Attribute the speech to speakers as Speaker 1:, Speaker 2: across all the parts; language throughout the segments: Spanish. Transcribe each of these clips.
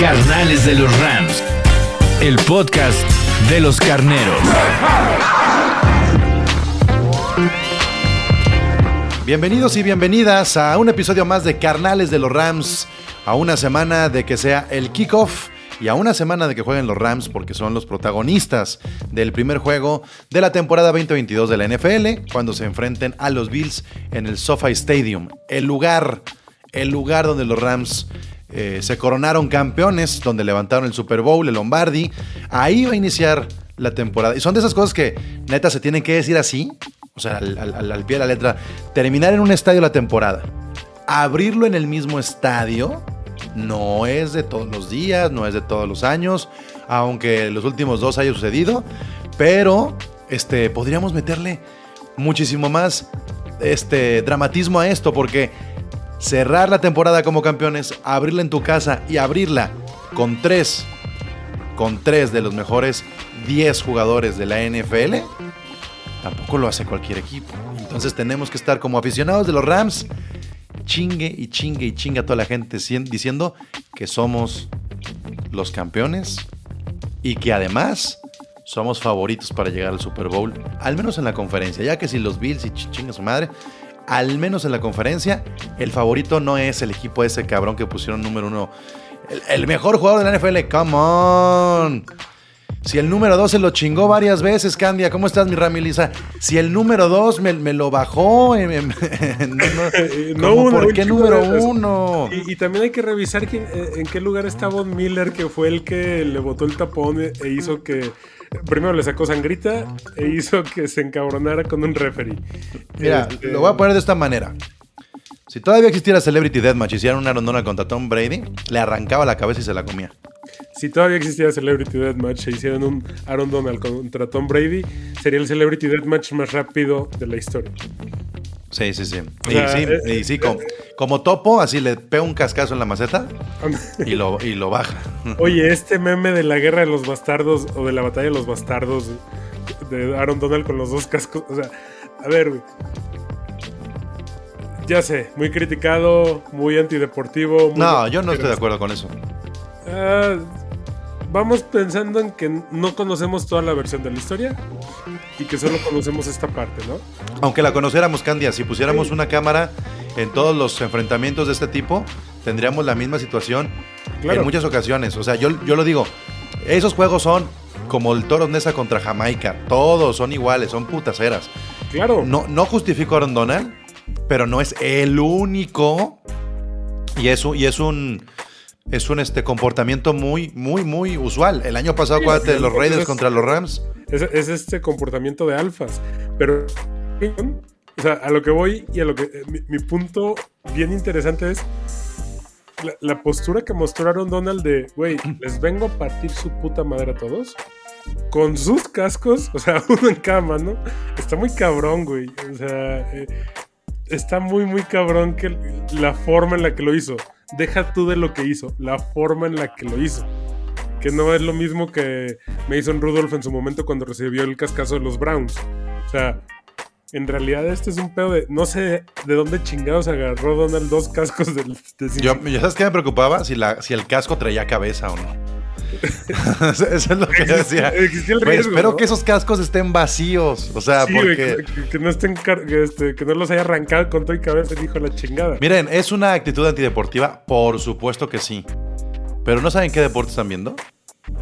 Speaker 1: Carnales de los Rams. El podcast de los carneros.
Speaker 2: Bienvenidos y bienvenidas a un episodio más de Carnales de los Rams. A una semana de que sea el kickoff y a una semana de que jueguen los Rams porque son los protagonistas del primer juego de la temporada 2022 de la NFL cuando se enfrenten a los Bills en el SoFi Stadium, el lugar, el lugar donde los Rams eh, se coronaron campeones, donde levantaron el Super Bowl, el Lombardi. Ahí va a iniciar la temporada. Y son de esas cosas que neta se tienen que decir así, o sea, al, pie de la letra, terminar en un estadio la temporada, abrirlo en el mismo estadio, no es de todos los días, no es de todos los años, aunque los últimos dos haya sucedido, pero este, podríamos meterle muchísimo más este, dramatismo a esto, porque cerrar la temporada como campeones, abrirla en tu casa y abrirla con tres, con tres de los mejores 10 jugadores de la NFL, tampoco lo hace cualquier equipo. Entonces tenemos que estar como aficionados de los Rams, chingue y chingue y chingue a toda la gente cien- diciendo que somos los campeones y que además somos favoritos para llegar al Super Bowl, al menos en la conferencia, ya que si los Bills y ch- chinga su madre, al menos en la conferencia, el favorito no es el equipo ese cabrón que pusieron número uno, el, el mejor jugador de la NFL, come on. Si el número 2 se lo chingó varias veces, Candia, ¿cómo estás, mi Rami Lisa? Si el número 2 me, me lo bajó, no,
Speaker 3: Eh, no
Speaker 2: ¿cómo
Speaker 3: uno,
Speaker 2: ¿por qué número. 1?
Speaker 3: Y, y también hay que revisar quién- eh, en qué lugar está Von Miller, que fue el que le botó el tapón e e hizo que. Primero le sacó sangrita e hizo que se encabronara con un referee.
Speaker 2: Mira,
Speaker 3: Este,
Speaker 2: lo voy a poner de esta manera. Si todavía existiera Celebrity Deathmatch y hicieran una rondona contra Tom Brady, le arrancaba la cabeza y se la comía.
Speaker 3: Si todavía existiera Celebrity Deathmatch e hicieran un Aaron Donald contra Tom Brady, sería el Celebrity Deathmatch más rápido de la historia.
Speaker 2: Sí, sí, sí.
Speaker 3: O
Speaker 2: Y sí, y sí, como, como topo, así le pega un cascazo en la maceta y lo, y lo baja.
Speaker 3: Oye, este meme de la guerra de los bastardos o de la batalla de los bastardos de Aaron Donald con los dos cascos. O sea, a ver, güey. Ya sé, muy criticado, muy antideportivo. muy-
Speaker 2: No, yo no estoy de acuerdo con eso.
Speaker 3: Ah, vamos pensando en que no conocemos toda la versión de la historia y que solo conocemos esta parte, ¿no?
Speaker 2: Aunque la conociéramos, Candia, si pusiéramos una cámara en todos los enfrentamientos de este tipo, tendríamos la misma situación
Speaker 3: Claro.
Speaker 2: en muchas ocasiones. O sea, yo, yo lo digo, esos juegos son como el Toro Nesa contra Jamaica. Todos son iguales, son putaceras.
Speaker 3: Claro.
Speaker 2: No, no justifico a Aaron Donald, pero no es el único. Y es y es un, es un este, comportamiento muy, muy, muy usual. El año pasado,
Speaker 3: Sí,
Speaker 2: acuérdate los Raiders contra los Rams.
Speaker 3: Es, es este comportamiento de alfas. Pero, o sea, a lo que voy y a lo que. eh, Mi, mi punto bien interesante es la, la postura que mostraron Donald de, güey, les vengo a partir su puta madre a todos. Con sus cascos, o sea, uno en cada mano. Está muy cabrón, güey. O sea, eh, está muy, muy cabrón que la forma en la que lo hizo. Deja tú de lo que hizo, la forma en la que lo hizo. Que no es lo mismo que Mason Rudolph en su momento cuando recibió el cascazo de los Browns. O sea, en realidad este es un pedo de. No sé de dónde chingados agarró Donald dos cascos del- de,
Speaker 2: Yo, ¿ya ¿Sabes qué me preocupaba? Si, la, si el casco traía cabeza o no. Eso es lo que yo decía.
Speaker 3: Existía el
Speaker 2: espero
Speaker 3: ¿no?
Speaker 2: que esos cascos estén vacíos. O sea,
Speaker 3: Sí, güey,
Speaker 2: porque.
Speaker 3: que, que no estén que, este, que no los haya arrancado con todo y cabeza de la chingada.
Speaker 2: Miren, ¿es una actitud antideportiva? Por supuesto que sí. Pero ¿no saben qué deporte están viendo?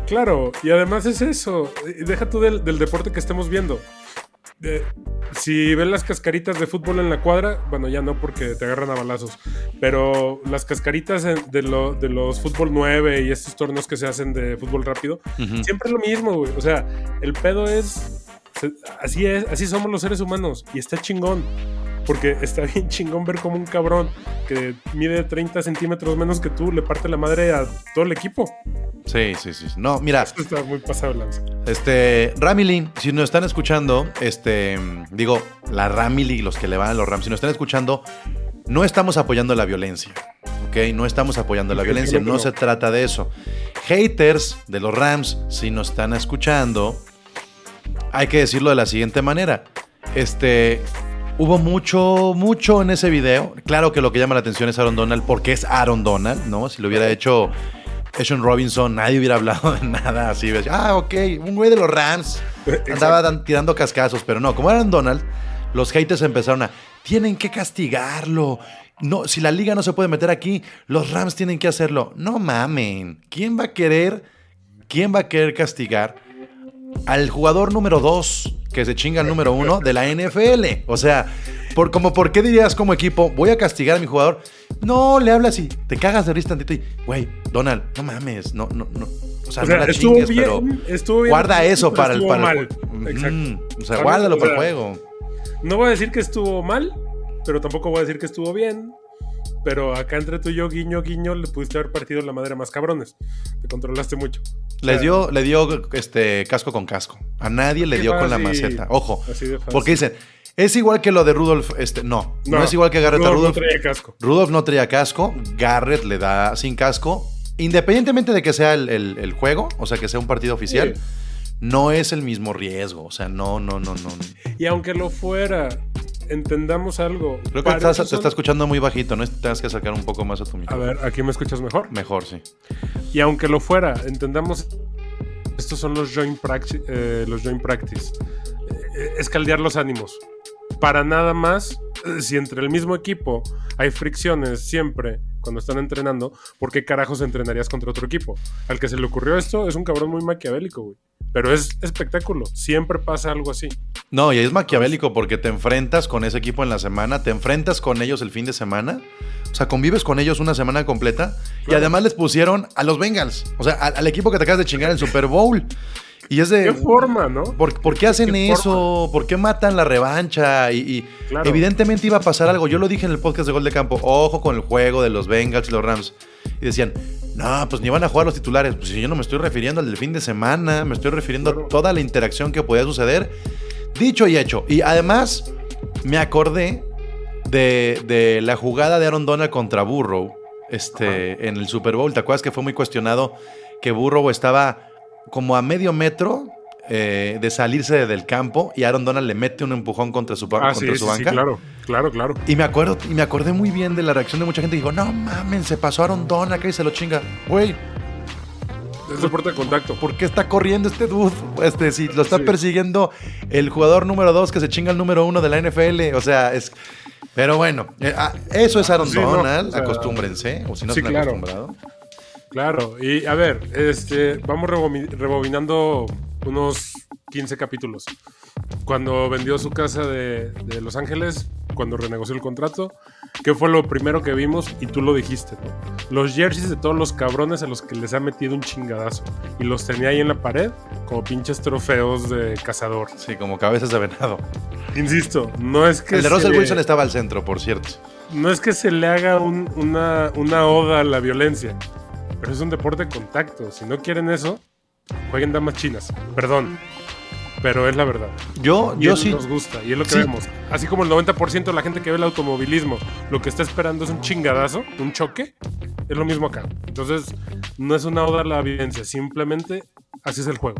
Speaker 3: Claro, y además es eso. Deja tú del, del deporte que estemos viendo. De- si ven las cascaritas de fútbol en la cuadra, bueno, ya no porque te agarran a balazos, pero las cascaritas de, lo- de los fútbol 9 y estos torneos que se hacen de fútbol rápido, siempre es lo mismo, güey. O sea, el pedo es. Así es, así somos los seres humanos y está chingón. Porque está bien chingón ver como un cabrón que mide 30 centímetros menos que tú le parte la madre a todo el equipo.
Speaker 2: Sí, sí, sí. No, mira,
Speaker 3: Esto está muy pasado lanza.
Speaker 2: este, Ramily, si nos están escuchando, este, digo, la Ramily, los que le van a los Rams, si nos están escuchando, no estamos apoyando la violencia, ¿ok? No estamos apoyando la violencia, no se trata de eso. Haters de los Rams, si nos están escuchando, hay que decirlo de la siguiente manera. Este, hubo mucho, mucho en ese video. Claro que lo que llama la atención es Aaron Donald, porque es Aaron Donald, ¿no? Si lo hubiera hecho Sean Robinson, nadie hubiera hablado de nada así. ves, Ah, ok, un güey de los Rams. Andaba dan- tirando cascazos, pero no, como Aaron Donald, los haters empezaron a, tienen que castigarlo. No, si la liga no se puede meter aquí, los Rams tienen que hacerlo. No mamen. ¿Quién va a querer, quién va a querer castigar al jugador número 2 que se chinga el número 1 de la NFL. O sea, por, como, ¿por qué dirías como equipo, voy a castigar a mi jugador? No, le hablas y te cagas de risa tantito y, güey, Donald, no mames, no, no, no. O sea,
Speaker 3: O sea,
Speaker 2: no la
Speaker 3: estuvo
Speaker 2: chingues,
Speaker 3: bien,
Speaker 2: pero
Speaker 3: estuvo bien,
Speaker 2: guarda eso para el, para el
Speaker 3: mal. Exacto.
Speaker 2: O sea, guárdalo para el juego.
Speaker 3: No voy a decir que estuvo mal, pero tampoco voy a decir que estuvo bien. Pero acá entre tú y yo, guiño, guiño, le pudiste haber partido la madre más cabrones. Te controlaste mucho.
Speaker 2: Les dio, le dio este casco con casco. A nadie le dio con la maceta. Ojo.
Speaker 3: Así de fácil.
Speaker 2: Porque dicen, es igual que lo de Rudolf. Este, no, no, es igual que Garrett a
Speaker 3: Rudolph
Speaker 2: Rudolf.
Speaker 3: No traía casco.
Speaker 2: Rudolph no traía casco, Garrett le da sin casco. Independientemente de que sea el, el- el juego, o sea, que sea un partido oficial,
Speaker 3: Sí.
Speaker 2: no es el mismo riesgo. O sea, no, no, no, no.
Speaker 3: Y aunque lo fuera, entendamos algo.
Speaker 2: Creo que estás-
Speaker 3: eso
Speaker 2: te
Speaker 3: son-
Speaker 2: está escuchando muy bajito, ¿no? Tengas que sacar un poco más a tu
Speaker 3: A
Speaker 2: micrófono.
Speaker 3: ver, aquí me escuchas mejor.
Speaker 2: Mejor, sí.
Speaker 3: Y aunque lo fuera, entendamos. Estos son los joint, praxi- eh, los joint practice. Eh, es caldear los ánimos. Para nada más, eh, si entre el mismo equipo hay fricciones siempre cuando están entrenando, ¿por qué carajos entrenarías contra otro equipo? Al que se le ocurrió esto es un cabrón muy maquiavélico, güey. Pero es espectáculo. Siempre pasa algo así.
Speaker 2: No, y es maquiavélico porque te enfrentas con ese equipo en la semana, te enfrentas con ellos el fin de semana, o sea, convives con ellos una semana completa y además les pusieron a los Bengals, o sea, al, al equipo que te acabas de chingar en el Super Bowl. Y es de...
Speaker 3: ¿Qué forma, no?
Speaker 2: ¿Por, por qué hacen
Speaker 3: ¿Qué
Speaker 2: eso? ¿Por qué matan la revancha? Y, y
Speaker 3: Claro.
Speaker 2: evidentemente iba a pasar algo. Yo lo dije en el podcast de Gol de Campo. Ojo con el juego de los Bengals y los Rams. Y decían, no, pues ni van a jugar los titulares. Pues si yo no me estoy refiriendo al del fin de semana, me estoy refiriendo
Speaker 3: Claro.
Speaker 2: a toda la interacción que podía suceder. Dicho y hecho. Y además, me acordé de, de la jugada de Aaron Donald contra Burrow este, en el Super Bowl. ¿Te acuerdas que fue muy cuestionado que Burrow estaba como a medio metro eh, de salirse del campo y Aaron Donald le mete un empujón contra su,
Speaker 3: Ah,
Speaker 2: contra
Speaker 3: sí,
Speaker 2: su
Speaker 3: sí, sí,
Speaker 2: banca?
Speaker 3: claro, claro, claro.
Speaker 2: Y me acuerdo, y me acordé muy bien de la reacción de mucha gente. Dijo, no mamen, se pasó Aaron Donald que se lo chinga. Güey,
Speaker 3: Es deporte de contacto.
Speaker 2: ¿por qué está corriendo este dude? Este, si lo está persiguiendo el jugador número dos que se chinga el número uno de la NFL. O sea, es. Pero bueno, eh, ah, eso es Aaron
Speaker 3: no,
Speaker 2: Donald.
Speaker 3: o sea,
Speaker 2: acostúmbrense. O si no se han
Speaker 3: claro.
Speaker 2: acostumbrado.
Speaker 3: Claro, y a ver, este, vamos rebobinando unos 15 capítulos. Cuando vendió su casa de, de Los Ángeles, cuando renegoció el contrato, ¿qué fue lo primero que vimos? Y tú lo dijiste, ¿no? Los jerseys de todos los cabrones a los que les ha metido un chingadazo. Y los tenía ahí en la pared como pinches trofeos de cazador.
Speaker 2: Sí, como cabezas de venado.
Speaker 3: Insisto, no es que
Speaker 2: El de
Speaker 3: se
Speaker 2: Russell Wilson estaba al centro, por cierto.
Speaker 3: no es que se le haga un- una, una oda a la violencia, pero es un deporte de contacto. Si no quieren eso, jueguen damas chinas. Perdón, pero es la verdad.
Speaker 2: Yo,
Speaker 3: Y
Speaker 2: yo
Speaker 3: es-
Speaker 2: sí.
Speaker 3: nos gusta y es lo que
Speaker 2: sí.
Speaker 3: vemos. Así como el 90% de la gente que ve el automovilismo lo que está esperando es un chingadazo, un choque, es lo mismo acá. Entonces, no es una oda a la violencia, simplemente así es el juego.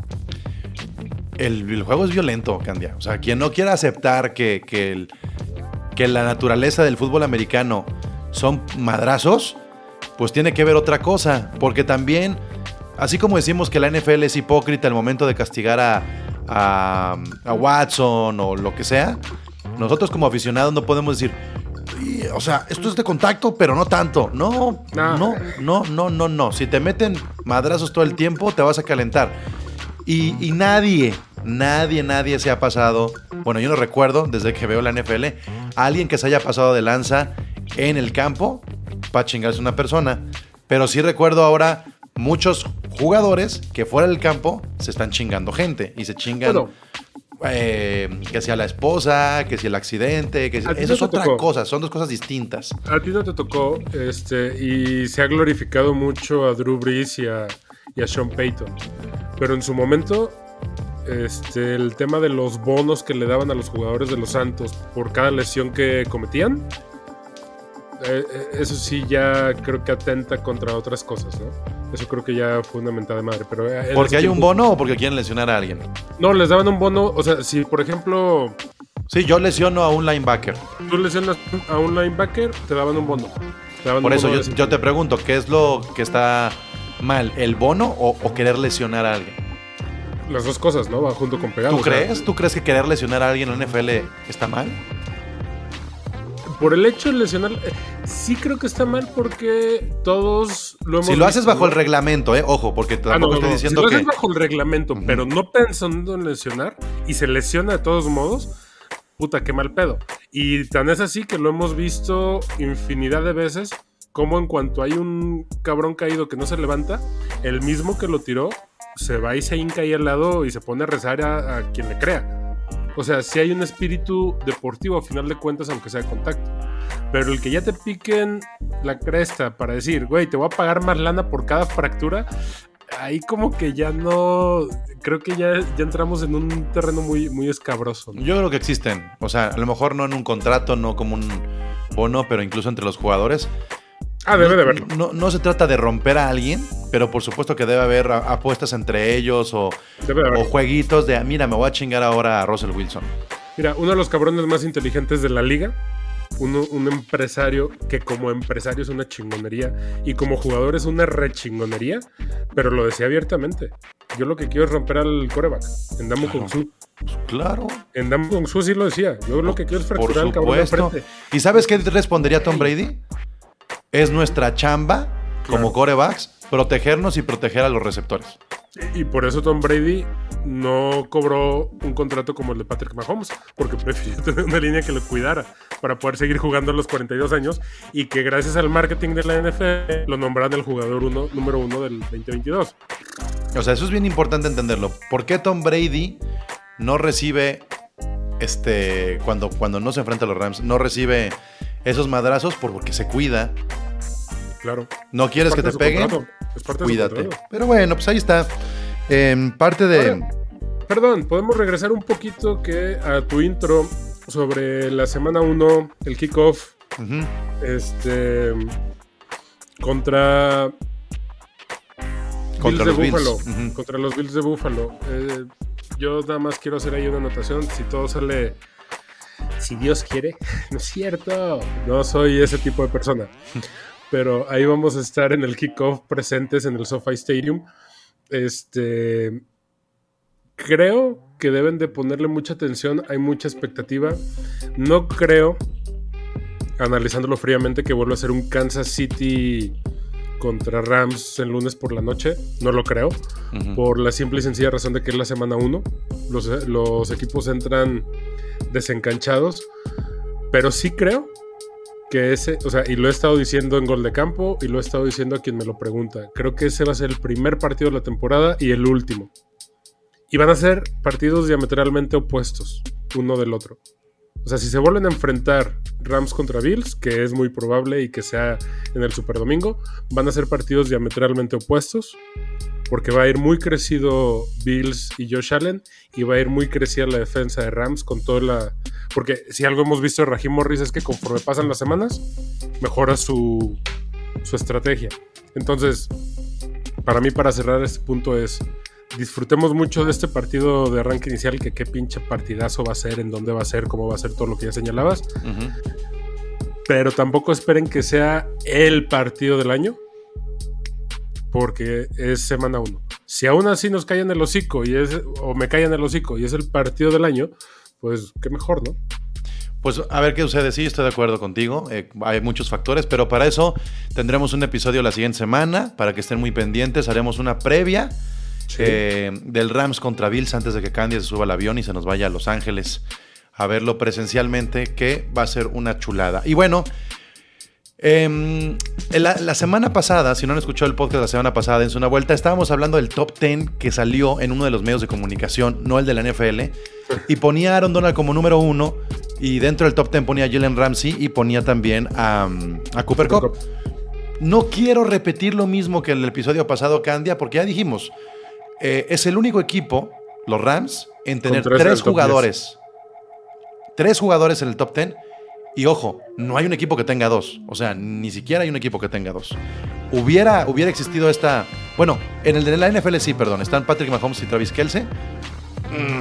Speaker 2: El, el juego es violento, Candia. O sea, quien no quiera aceptar que, que, el- que la naturaleza del fútbol americano son madrazos, pues tiene que ver otra cosa. Porque también, así como decimos que la NFL es hipócrita al momento de castigar a, a, a Watson o lo que sea, nosotros como aficionados no podemos decir, "Y, o sea, esto es de contacto, pero no tanto. No,
Speaker 3: No.
Speaker 2: no, no, no, no, no. Si te meten madrazos todo el tiempo, te vas a calentar. Y, y nadie, nadie, nadie se ha pasado. Bueno, yo no recuerdo desde que veo la NFL alguien que se haya pasado de lanza en el campo para chingarse una persona. Pero sí recuerdo ahora muchos jugadores que fuera del campo se están chingando gente y se chingan.
Speaker 3: Bueno,
Speaker 2: eh, que sea la esposa, que si el accidente, que si- eso
Speaker 3: no
Speaker 2: es otra
Speaker 3: tocó.
Speaker 2: cosa, son dos cosas distintas.
Speaker 3: A ti no te tocó, este, y se ha glorificado mucho a Drew Brees y a, y a Sean Payton. Pero en su momento, este, el tema de los bonos que le daban a los jugadores de los Santos por cada lesión que cometían, eh, eh, eso sí ya creo que atenta contra otras cosas, ¿no? Eso creo que ya fue una mentada de madre. Pero eh,
Speaker 2: ¿Porque hay un bono o porque quieren lesionar a alguien?
Speaker 3: No, les daban un bono, o sea, si por ejemplo
Speaker 2: Sí, yo lesiono a un linebacker.
Speaker 3: tú lesionas a un linebacker, te daban un bono. Daban
Speaker 2: Por
Speaker 3: un
Speaker 2: eso
Speaker 3: bono
Speaker 2: yo, te pregunto, ¿qué es lo que está mal? ¿El bono o, o querer lesionar a alguien?
Speaker 3: Las dos cosas, ¿no? Va junto con pegado.
Speaker 2: ¿Tú
Speaker 3: sea,
Speaker 2: crees? ¿Tú crees que querer lesionar a alguien en la NFL está mal?
Speaker 3: Por el hecho de lesionar, eh, sí creo que está mal porque todos lo hemos
Speaker 2: Si lo haces bajo el reglamento, ¿eh? Ojo, porque
Speaker 3: Ah, no,
Speaker 2: tampoco
Speaker 3: no,
Speaker 2: estoy diciendo
Speaker 3: si lo
Speaker 2: que...
Speaker 3: haces bajo el reglamento, pero no pensando en lesionar y se lesiona de todos modos, puta, qué mal pedo. Y tan es así que lo hemos visto infinidad de veces, como en cuanto hay un cabrón caído que no se levanta, el mismo que lo tiró se va y se hinca ahí al lado y se pone a rezar a, a quien le crea. O sea, si hay un espíritu deportivo a final de cuentas, aunque sea de contacto. Pero el que ya te piquen la cresta para decir, güey, te voy a pagar más lana por cada fractura, ahí como que ya no. Creo que ya, ya entramos en un terreno muy, muy escabroso.
Speaker 2: Yo creo que existen. O sea, a lo mejor no en un contrato, no como un bono, pero incluso entre los jugadores.
Speaker 3: Ah, debe de haberlo.
Speaker 2: No, no se trata de romper a alguien, pero por supuesto que debe haber apuestas entre ellos o, jueguitos de, mira, me voy a chingar ahora a Russell Wilson.
Speaker 3: Mira, uno de los cabrones más inteligentes de la liga, uno- un empresario que como empresario es una chingonería y como jugador es una rechingonería, pero lo decía abiertamente. Yo lo que quiero es romper al coreback, en Damu Kung Su.
Speaker 2: Claro,
Speaker 3: En Damu Kung Su sí lo decía. Yo lo que quiero es fracturar al cabrón de frente.
Speaker 2: ¿Y sabes qué respondería Tom Brady? Es nuestra chamba como corebacks protegernos y proteger a los receptores.
Speaker 3: Y por eso Tom Brady no cobró un contrato como el de Patrick Mahomes, porque prefirió tener una línea que lo cuidara para poder seguir jugando a los 42 años y que gracias al marketing de la NFL lo nombraran el jugador uno, número uno del 2022.
Speaker 2: O sea, eso es bien importante entenderlo. ¿Por qué Tom Brady no recibe, este, cuando, cuando no se enfrenta a los Rams, no recibe esos madrazos porque se cuida?
Speaker 3: Claro.
Speaker 2: No quieres
Speaker 3: Es
Speaker 2: que te
Speaker 3: de
Speaker 2: peguen,
Speaker 3: Es parte de
Speaker 2: cuídate.
Speaker 3: contrato.
Speaker 2: Pero bueno, pues ahí está. Em, parte de...
Speaker 3: Perdón, podemos regresar un poquito que a tu intro sobre la semana 1, el kickoff, este contra
Speaker 2: Contra
Speaker 3: Bills
Speaker 2: los
Speaker 3: de
Speaker 2: Bills.
Speaker 3: Buffalo, contra los Bills de Buffalo. Eh, yo nada más quiero hacer ahí una anotación. Si todo sale, si Dios quiere, no es cierto. No soy ese tipo de persona. Pero ahí vamos a estar en el kickoff presentes en el SoFi Stadium. Este, creo que deben de ponerle mucha atención. Hay mucha expectativa. No creo, analizándolo fríamente, que vuelva a ser un Kansas City contra Rams el lunes por la noche. No lo creo. Por la simple y sencilla razón de que es la semana 1. Los, los equipos entran desencanchados. Pero sí creo que ese, o sea, y lo he estado diciendo en gol de campo y lo he estado diciendo a quien me lo pregunta. Creo que ese va a ser el primer partido de la temporada y el último. Y van a ser partidos diametralmente opuestos, uno del otro. O sea, si se vuelven a enfrentar Rams contra Bills, que es muy probable y que sea en el Super Domingo, van a ser partidos diametralmente opuestos, porque va a ir muy crecido Bills y Josh Allen, y va a ir muy crecida la defensa de Rams con toda la... Porque si algo hemos visto de Raheem Morris es que conforme pasan las semanas, mejora su, su estrategia. Entonces, para mí, para cerrar este punto es, disfrutemos mucho de este partido de arranque inicial, que qué pinche partidazo va a ser, en dónde va a ser, cómo va a ser todo lo que ya señalabas. Pero tampoco esperen que sea el partido del año, porque es semana 1. Si aún así nos caen el hocico y es, o me caen el hocico y es el partido del año, pues qué mejor, ¿no?
Speaker 2: Pues a ver qué sucede. Sí, estoy de acuerdo contigo. Eh, hay muchos factores, pero para eso tendremos un episodio la siguiente semana para que estén muy pendientes. Haremos una previa eh, del Rams contra Bills antes de que Candy se suba al avión y se nos vaya a Los Ángeles a verlo presencialmente, que va a ser una chulada. Y bueno, em, la, la semana pasada, si no han escuchado el podcast la semana pasada, en una vuelta, estábamos hablando del top 10 que salió en uno de los medios de comunicación, no el de la NFL, y ponía a Aaron Donald como número uno. Y dentro del top 10 ponía a Jalen Ramsey y ponía también a, a Cooper Cup. No quiero repetir lo mismo que en el episodio pasado, Candia, porque ya dijimos, eh, es el único equipo, los Rams, en tener
Speaker 3: tres
Speaker 2: tres jugadores. Tres jugadores en el top 10. Y ojo, no hay un equipo que tenga dos. O sea, ni siquiera hay un equipo que tenga dos. Hubiera, hubiera existido esta. Bueno, en el de la NFL sí, perdón. Están Patrick Mahomes y Travis Kelsey.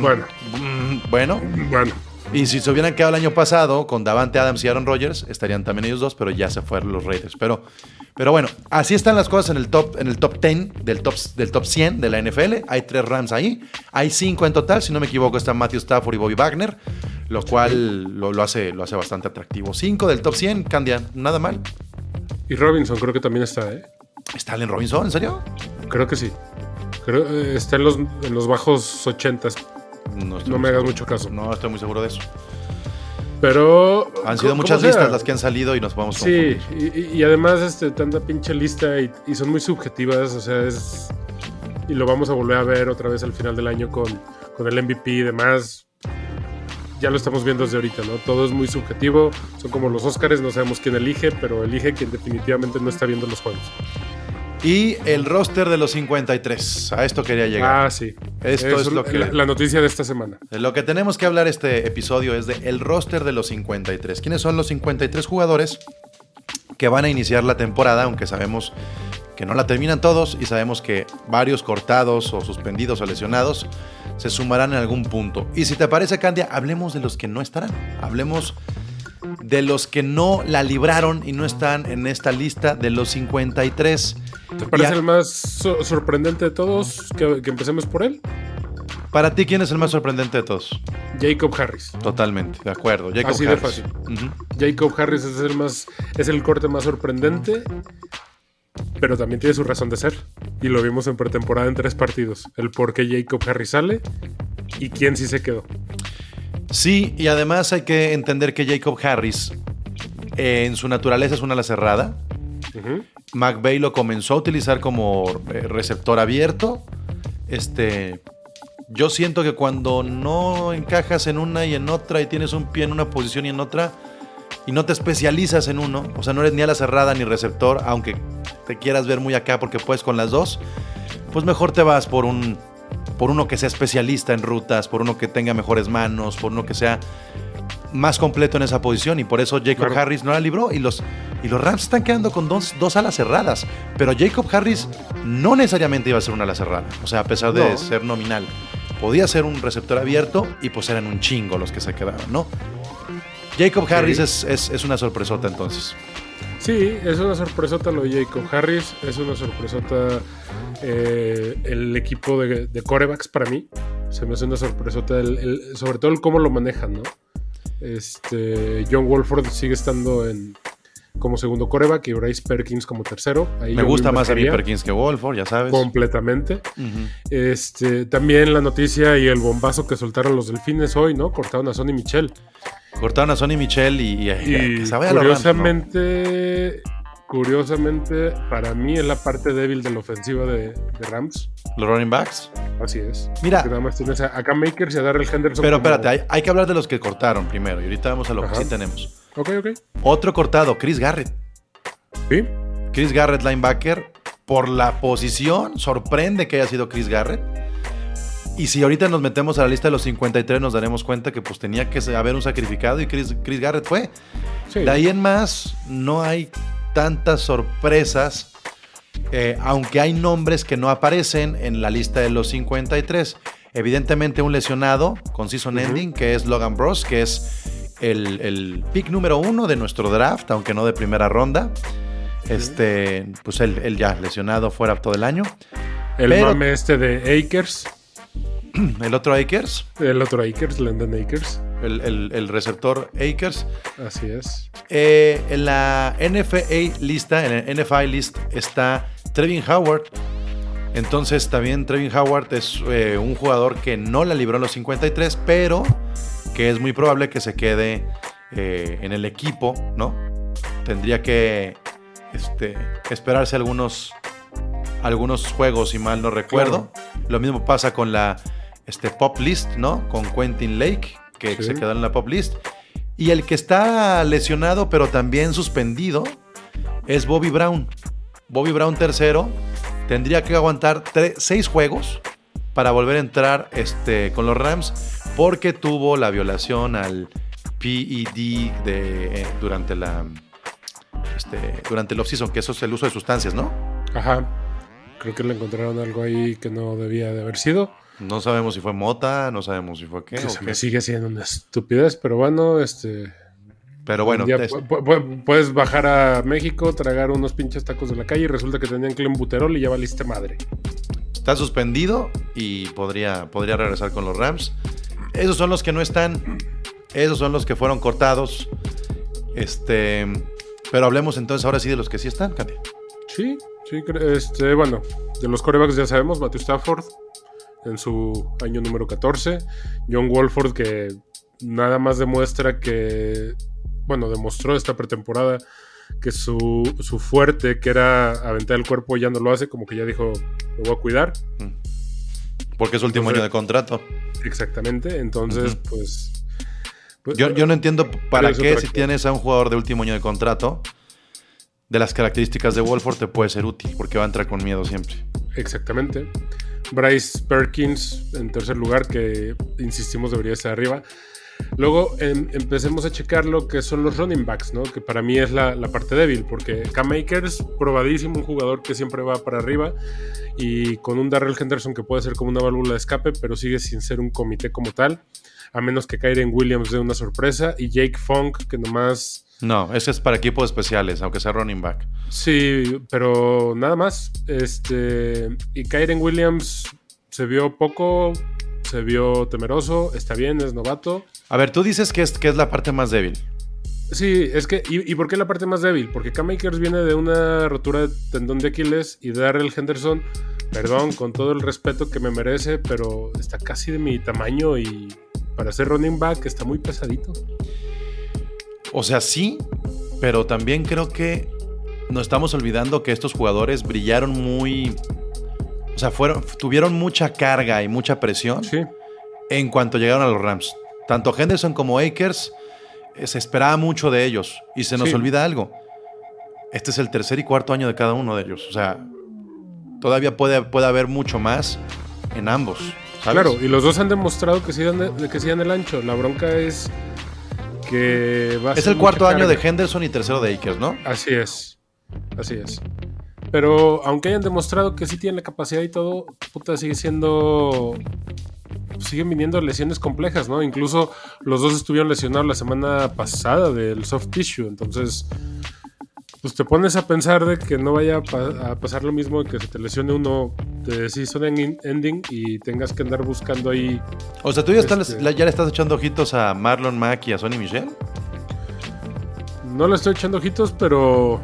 Speaker 3: Bueno,
Speaker 2: Mm, Bueno,
Speaker 3: bueno.
Speaker 2: y si se hubieran quedado el año pasado con Davante Adams y Aaron Rodgers, estarían también ellos dos, pero ya se fueron los Raiders. Pero, pero bueno, así están las cosas en el top, en el top 10 del top, del top 100 de la NFL. Hay tres Rams ahí. Hay cinco en total, si no me equivoco, están Matthew Stafford y Bobby Wagner, lo cual lo, lo hace, lo hace bastante atractivo. Cinco del top 100, Candia, nada mal.
Speaker 3: Y Robinson creo que también está, ¿eh?
Speaker 2: ¿Está Allen Robinson? ¿En serio?
Speaker 3: Creo que sí. Creo, eh, está en los, en los bajos 80
Speaker 2: No,
Speaker 3: No me hagas mucho caso.
Speaker 2: No estoy muy seguro de eso.
Speaker 3: Pero.
Speaker 2: Han sido muchas
Speaker 3: sea,
Speaker 2: listas las que han salido y nos podemos
Speaker 3: Sí, y- y además este, tanta pinche lista y, y son muy subjetivas, o sea, es... Y lo vamos a volver a ver otra vez al final del año con, con el MVP y demás. Ya lo estamos viendo desde ahorita, ¿no? Todo es muy subjetivo, son como los Oscars, no sabemos quién elige, pero elige quien definitivamente no está viendo los juegos.
Speaker 2: Y el roster de los 53. A esto quería llegar.
Speaker 3: Ah, sí.
Speaker 2: Esto es lo que-
Speaker 3: La, la noticia de esta semana.
Speaker 2: De lo que tenemos que hablar este episodio es de el roster de los 53. ¿Quiénes son los 53 jugadores que van a iniciar la temporada? Aunque sabemos que no la terminan todos y sabemos que varios cortados o suspendidos o lesionados se sumarán en algún punto. Y si te parece, Candia, hablemos de los que no estarán. Hablemos de los que no la libraron y no están en esta lista de los 53.
Speaker 3: ¿Te parece el más so- sorprendente de todos? Que, que empecemos por él.
Speaker 2: Para ti, ¿quién es el más sorprendente de todos?
Speaker 3: Jacob Harris.
Speaker 2: Totalmente, de acuerdo. Jacob
Speaker 3: Así de
Speaker 2: Harris.
Speaker 3: fácil.
Speaker 2: Ujú.
Speaker 3: Jacob Harris es el más es el corte más sorprendente, pero también tiene su razón de ser. Y lo vimos en pretemporada en tres partidos. El por qué Jacob Harris sale y quién sí se quedó.
Speaker 2: Sí, y además hay que entender que Jacob Harris eh, en su naturaleza es una ala cerrada.
Speaker 3: Ujú.
Speaker 2: McVay lo comenzó a utilizar como eh, receptor abierto. Este, yo siento que cuando no encajas en una y en otra y tienes un pie en una posición y en otra y no te especializas en uno, o sea, no eres ni ala cerrada ni receptor, aunque te quieras ver muy acá porque puedes con las dos, pues mejor te vas por un por uno que sea especialista en rutas, por uno que tenga mejores manos, por uno que sea más completo en esa posición y por eso Jacob
Speaker 3: Claro.
Speaker 2: Harris no la libró y los, y los Rams están quedando con dos, dos alas cerradas, pero Jacob Harris no necesariamente iba a ser una ala cerrada, o sea, a pesar de
Speaker 3: No.
Speaker 2: ser nominal, podía ser un receptor abierto y pues eran un chingo los que se quedaron, ¿no? Jacob Harris es, es- es una sorpresota entonces.
Speaker 3: Sí, es una sorpresota lo de Jacob Harris. Es una sorpresota eh, el equipo de, de corebacks para mí. Se me hace una sorpresota, el- el- sobre todo el cómo lo manejan, ¿no? Este, John Wolford sigue estando en, como segundo coreback y Bryce Perkins como tercero. Ahí
Speaker 2: Me gusta más a mí Perkins que Wolford, ya sabes.
Speaker 3: Completamente. Este, también la noticia y el bombazo que soltaron los delfines hoy, ¿no? Cortaron a Sonny Michel.
Speaker 2: Cortaron a Sonny Michel y, y-
Speaker 3: Y
Speaker 2: que
Speaker 3: curiosamente, curiosamente, para mí es la parte débil de la ofensiva de, de Rams.
Speaker 2: los running backs.
Speaker 3: Así es.
Speaker 2: Mira.
Speaker 3: Nada más tienes a, a Cam Makers y a Darrell Henderson.
Speaker 2: Pero espérate, hay, hay que hablar de los que cortaron primero y ahorita vamos a lo
Speaker 3: Ajá.
Speaker 2: que sí tenemos.
Speaker 3: Ok, ok.
Speaker 2: Otro cortado, Chris Garrett.
Speaker 3: Sí.
Speaker 2: Chris Garrett, linebacker, por la posición, sorprende que haya sido Chris Garrett. Y si ahorita nos metemos a la lista de los 53, nos daremos cuenta que pues tenía que haber un sacrificado y Chris, Chris Garrett fue.
Speaker 3: sí.
Speaker 2: De ahí en más, no hay tantas sorpresas, eh, aunque hay nombres que no aparecen en la lista de los 53. Evidentemente un lesionado con season ending, que es Logan Bros, que es el, el pick número uno de nuestro draft, aunque no de primera ronda. Este, pues él, él ya lesionado fuera todo el año.
Speaker 3: el
Speaker 2: pero-
Speaker 3: mame este de Akers.
Speaker 2: El otro Akers,
Speaker 3: El otro Akers, Landon Akers.
Speaker 2: el, el- el receptor Akers.
Speaker 3: Así es.
Speaker 2: Eh, en la NFA lista, en el NFI list está Trevin Howard. Entonces también Trevin Howard es eh, un jugador que no la libró en los 53, pero que es muy probable que se quede eh, en el equipo, ¿no? Tendría que este, esperarse algunos, algunos juegos, si mal no recuerdo. Lo mismo pasa con la este pop list, ¿no? Con Quentin Lake, que
Speaker 3: Sí.
Speaker 2: se quedó en la pop list. Y el que está lesionado, pero también suspendido, es Bobby Brown. Bobby Brown tercero tendría que aguantar seis juegos para volver a entrar este, con los Rams porque tuvo la violación al PED de, eh, durante la este, durante el off-season, que eso es el uso de sustancias, ¿no?
Speaker 3: Ajá. Creo que le encontraron algo ahí que no debía de haber sido.
Speaker 2: No sabemos si fue mota, no sabemos si fue qué.
Speaker 3: Que
Speaker 2: o
Speaker 3: se
Speaker 2: qué.
Speaker 3: me sigue siendo una estupidez, pero bueno, este.
Speaker 2: Pero bueno,
Speaker 3: ya
Speaker 2: es-
Speaker 3: pu- pu- puedes bajar a México, tragar unos pinches tacos de la calle y resulta que tenían clenbuterol y ya valiste madre.
Speaker 2: está suspendido y podría, podría regresar con los Rams. Esos son los que no están. Esos son los que fueron cortados. Este. Pero hablemos entonces ahora sí de los que sí están, Katy.
Speaker 3: Sí, sí, este, bueno, de los corebacks ya sabemos, Matthew Stafford en su año número 14, John Wolford que nada más demuestra que, bueno, demostró esta pretemporada que su, su fuerte, que era aventar el cuerpo, ya no lo hace, como que ya dijo, me voy a cuidar.
Speaker 2: Porque es último
Speaker 3: Entonces-
Speaker 2: año de contrato.
Speaker 3: Exactamente, entonces, pues... pues,
Speaker 2: Yo, yo no entiendo para qué si tienes a un jugador de último año de contrato, de las características de Wolford te puede ser útil, porque va a entrar con miedo siempre.
Speaker 3: Exactamente. Bryce Perkins en tercer lugar, que insistimos debería estar arriba. Luego em, empecemos a checar lo que son los running backs, ¿no? Que para mí es la, la parte débil, porque Cam Akers, probadísimo, un jugador que siempre va para arriba, y con un Darrell Henderson que puede ser como una válvula de escape, pero sigue sin ser un comité como tal, a menos que Kyren Williams dé una sorpresa, y Jake Funk, que nomás
Speaker 2: No, ese es para equipos especiales, aunque sea running back.
Speaker 3: Sí, pero nada más. Este. Y Kyren Williams se vio poco, se vio temeroso, está bien, es novato.
Speaker 2: A ver, tú dices que es, que es la parte más débil.
Speaker 3: Sí, es que. ¿y, y por qué la parte más débil? Porque Cam Akers viene de una rotura de tendón de Aquiles y Darrell Henderson, perdón, con todo el respeto que me merece, pero está casi de mi tamaño y para ser running back está muy pesadito.
Speaker 2: O sea, sí, pero también creo que nos estamos olvidando que estos jugadores brillaron muy. O sea, fueron, tuvieron mucha carga y mucha presión
Speaker 3: Sí,
Speaker 2: en cuanto llegaron a los Rams. Tanto Henderson como Akers eh, se esperaba mucho de ellos. Y se nos
Speaker 3: Sí.
Speaker 2: olvida algo. Este es el tercer y cuarto año de cada uno de ellos. O sea, todavía puede, puede haber mucho más en ambos. ¿sabes?
Speaker 3: Claro, y los dos han demostrado que sí dan, de- que sí dan el ancho. La bronca es que va a
Speaker 2: Es
Speaker 3: ser
Speaker 2: el cuarto año de. Henderson y tercero de Akers, ¿no?
Speaker 3: Así es. Así es. Pero aunque hayan demostrado que sí tienen la capacidad y todo, puta, sigue siendo. Siguen viniendo lesiones complejas, ¿no? Incluso los dos estuvieron lesionados la semana pasada del soft tissue. Entonces, pues te pones a pensar de que no vaya a, pa- a pasar lo mismo que se te lesione uno de season en- ending y tengas que andar buscando ahí.
Speaker 2: O sea, tú ya, estás-
Speaker 3: Este-
Speaker 2: ya le estás echando ojitos a Marlon Mack y a Sonny Michel.
Speaker 3: No le estoy echando ojitos, pero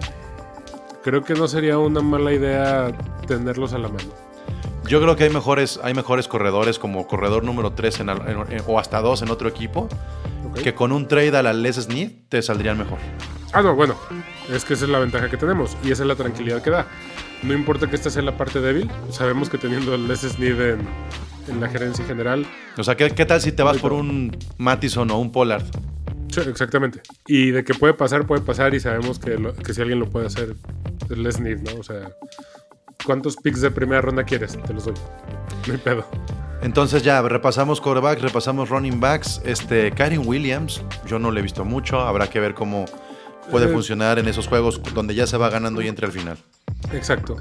Speaker 3: creo que no sería una mala idea tenerlos a la mano.
Speaker 2: Yo creo que hay mejores, hay mejores corredores como corredor número 3 en en- en- o hasta 2 en otro equipo
Speaker 3: ¿ok?
Speaker 2: que con un trade a la Les Snead te saldrían mejor.
Speaker 3: Ah, no, bueno, es que esa es la ventaja que tenemos y esa es la tranquilidad que da. No importa que esta sea la parte débil, sabemos que teniendo el Les Snead en, en la gerencia general,
Speaker 2: O sea, ¿qué, qué tal si te vas por un Mattison o un Pollard?
Speaker 3: Sí, exactamente. Y de que puede pasar, puede pasar y sabemos que, lo- que si alguien lo puede hacer, es Les Snead, ¿no? O sea, ¿cuántos picks de primera ronda quieres? Te los doy. No hay pedo.
Speaker 2: Entonces ya repasamos quarterbacks, repasamos running backs. Este, Kyren Williams, yo no le he visto mucho. Habrá que ver cómo puede
Speaker 3: Eh.
Speaker 2: funcionar en esos juegos donde ya se va ganando y entra al final.
Speaker 3: Exacto.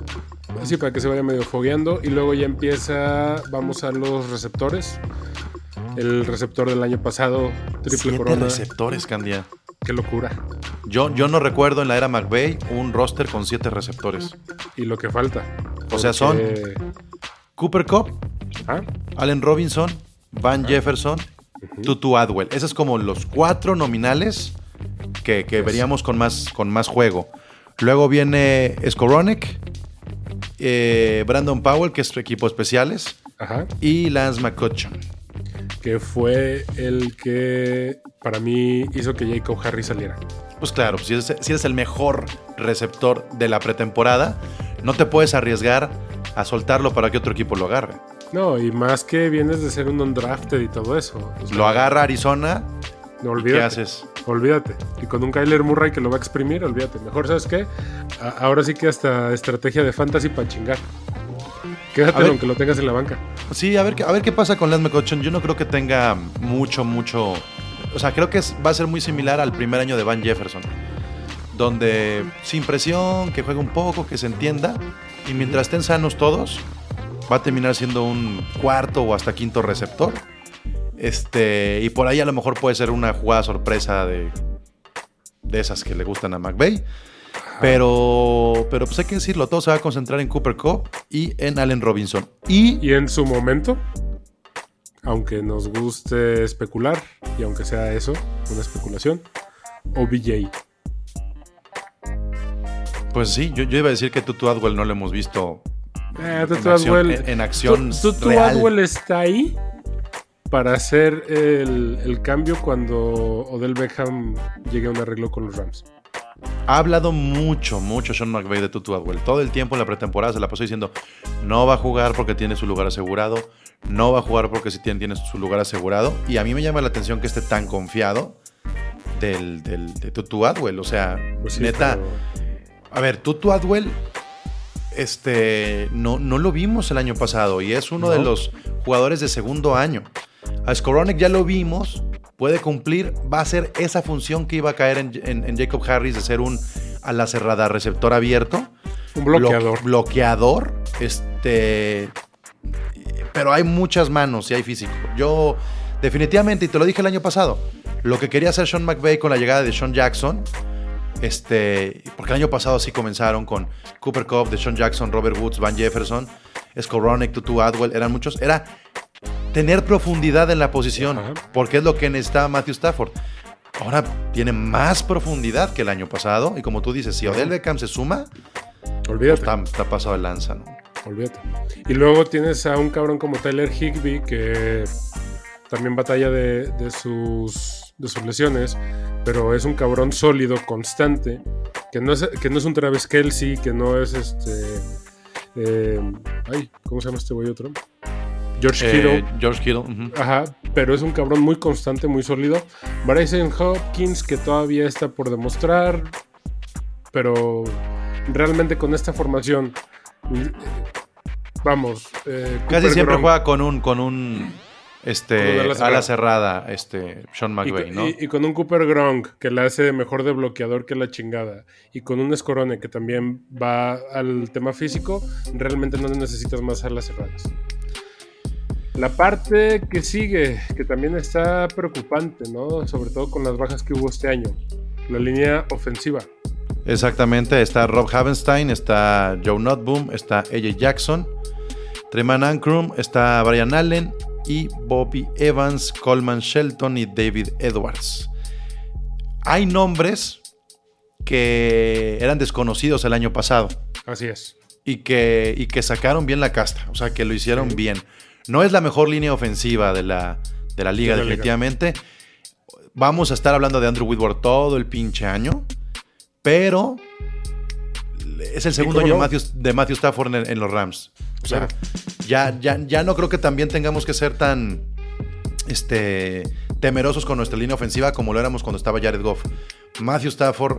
Speaker 3: Así para que se vaya medio fogueando. Y luego ya empieza, vamos a los receptores. El receptor del año pasado, triple
Speaker 2: Siete
Speaker 3: corona.
Speaker 2: receptores, Candia.
Speaker 3: Qué locura.
Speaker 2: Yo, yo no recuerdo en la era McVay un roster con siete receptores.
Speaker 3: Y lo que falta.
Speaker 2: O sea, son- Cooper Cup,
Speaker 3: Ah,
Speaker 2: Allen Robinson, Van Jefferson, Tutu Adwell. Esos es como los cuatro nominales que, que veríamos con más, con más juego. Luego viene Skoronek, eh, Brandon Powell, que es su equipo especiales,
Speaker 3: Ajá.
Speaker 2: y Lance McCutcheon.
Speaker 3: Que fue el que para mí hizo que Jacob Harris saliera.
Speaker 2: Pues claro, si eres, si eres el mejor receptor de la pretemporada, no te puedes arriesgar a soltarlo para que otro equipo lo agarre.
Speaker 3: No, y más que vienes de ser un undrafted y todo eso. O sea,
Speaker 2: Lo agarra Arizona,
Speaker 3: no,
Speaker 2: ¿qué haces?
Speaker 3: Olvídate. Y con un Kyler Murray que lo va a exprimir, olvídate. Mejor, ¿sabes qué? A- ahora sí que hasta estrategia de fantasy para chingar.
Speaker 2: A
Speaker 3: Quédate
Speaker 2: ver.
Speaker 3: aunque lo tengas en la banca.
Speaker 2: Sí, a ver, qué- a ver qué pasa con Lance McCutcheon. Yo no creo que tenga mucho, mucho. O sea, creo que es- va a ser muy similar al primer año de Van Jefferson. Donde sin presión, que juegue un poco, que se entienda. Y mientras estén sanos todos, va a terminar siendo un cuarto o hasta quinto receptor. Este, y por ahí a lo mejor puede ser una jugada sorpresa de, de esas que le gustan a McVay. Pero, pero pues hay que decirlo, todo se va a concentrar en Cooper Cup y en Allen Robinson. Y
Speaker 3: Y en su momento, aunque nos guste especular, y aunque sea eso, una especulación, OBJ.
Speaker 2: Pues sí, yo, yo iba a decir que Tutu Atwell no lo hemos visto
Speaker 3: Eh,
Speaker 2: en, acción,
Speaker 3: Atwell-
Speaker 2: en- en acción
Speaker 3: Tu- Tutu
Speaker 2: real.
Speaker 3: Atwell está ahí para hacer el, el cambio cuando Odell Beckham llegue a un arreglo con los Rams.
Speaker 2: Ha hablado mucho, mucho Sean McVay de Tutu Atwell. Todo el tiempo en la pretemporada se la pasó diciendo no va a jugar porque tiene su lugar asegurado, no va a jugar porque sí tiene, tiene su lugar asegurado. Y a mí me llama la atención que esté tan confiado del, del- de Tutu Atwell. O sea,
Speaker 3: Pues sí,
Speaker 2: neta,
Speaker 3: pero-
Speaker 2: a ver, Tutu Atwell este, no, no lo vimos el año pasado y es uno
Speaker 3: No.
Speaker 2: de los jugadores de segundo año. A Skoronek ya lo vimos, puede cumplir, va a ser esa función que iba a caer en, en- en Jacob Harris de ser un a la cerrada receptor abierto.
Speaker 3: Un bloqueador.
Speaker 2: Blo- bloqueador. Este. Pero hay muchas manos y hay físico. Yo, definitivamente, y te lo dije el año pasado, lo que quería hacer Sean McVay con la llegada de Sean Jackson. Este, porque el año pasado sí comenzaron con Cooper Cup, de Sean Jackson, Robert Woods, Van Jefferson, Skoronek, Tutu Atwell, eran muchos. Era tener profundidad en la posición,
Speaker 3: Ajá.
Speaker 2: porque es lo que necesitaba Matthew Stafford. Ahora tiene más profundidad que el año pasado, y como tú dices, si Odell Beckham se suma,
Speaker 3: Olvídate.
Speaker 2: está, está pasado de lanza, ¿no?
Speaker 3: Olvídate. Y luego tienes a un cabrón como Tyler Higby que también batalla de, de sus, de sus lesiones, pero es un cabrón sólido, constante, que no es, que no es un Travis Kelsey, que no es este... eh, ay, ¿cómo se llama este güey otro? George
Speaker 2: Eh. George.
Speaker 3: Ajá, pero es un cabrón muy constante, muy sólido. Bryson Hopkins, que todavía está por demostrar, pero realmente con esta formación, eh, vamos. eh,
Speaker 2: Casi siempre juega con un, con un este,
Speaker 3: ala
Speaker 2: ala
Speaker 3: cerrada.
Speaker 2: cerrada, este, Sean
Speaker 3: y,
Speaker 2: McVay,
Speaker 3: con-
Speaker 2: ¿no?
Speaker 3: y- y con un Cooper Gronk que la hace mejor de bloqueador que la chingada, y con un Escorone que también va al tema físico, realmente no necesitas más alas cerradas. La parte que sigue, que también está preocupante, ¿no? Sobre todo con las bajas que hubo este año. La línea ofensiva.
Speaker 2: Exactamente, está Rob Havenstein, está Joe Notboom, está AJ Jackson, Treman Ankrum, está Brian Allen y Bobby Evans, Coleman Shelton y David Edwards. Hay nombres que eran desconocidos el año pasado
Speaker 3: Así es.
Speaker 2: y que, y que sacaron bien la casta, o sea, que lo hicieron bien. No es la mejor línea ofensiva de la, de la liga,
Speaker 3: De la liga.
Speaker 2: definitivamente. Vamos a estar hablando de Andrew Whitworth todo el pinche año, pero es el segundo año
Speaker 3: no?
Speaker 2: De Matthew Stafford en, en los Rams. O sea,
Speaker 3: Claro.
Speaker 2: ya, ya, ya no creo que también tengamos que ser tan este, temerosos con nuestra línea ofensiva como lo éramos cuando estaba Jared Goff. Matthew Stafford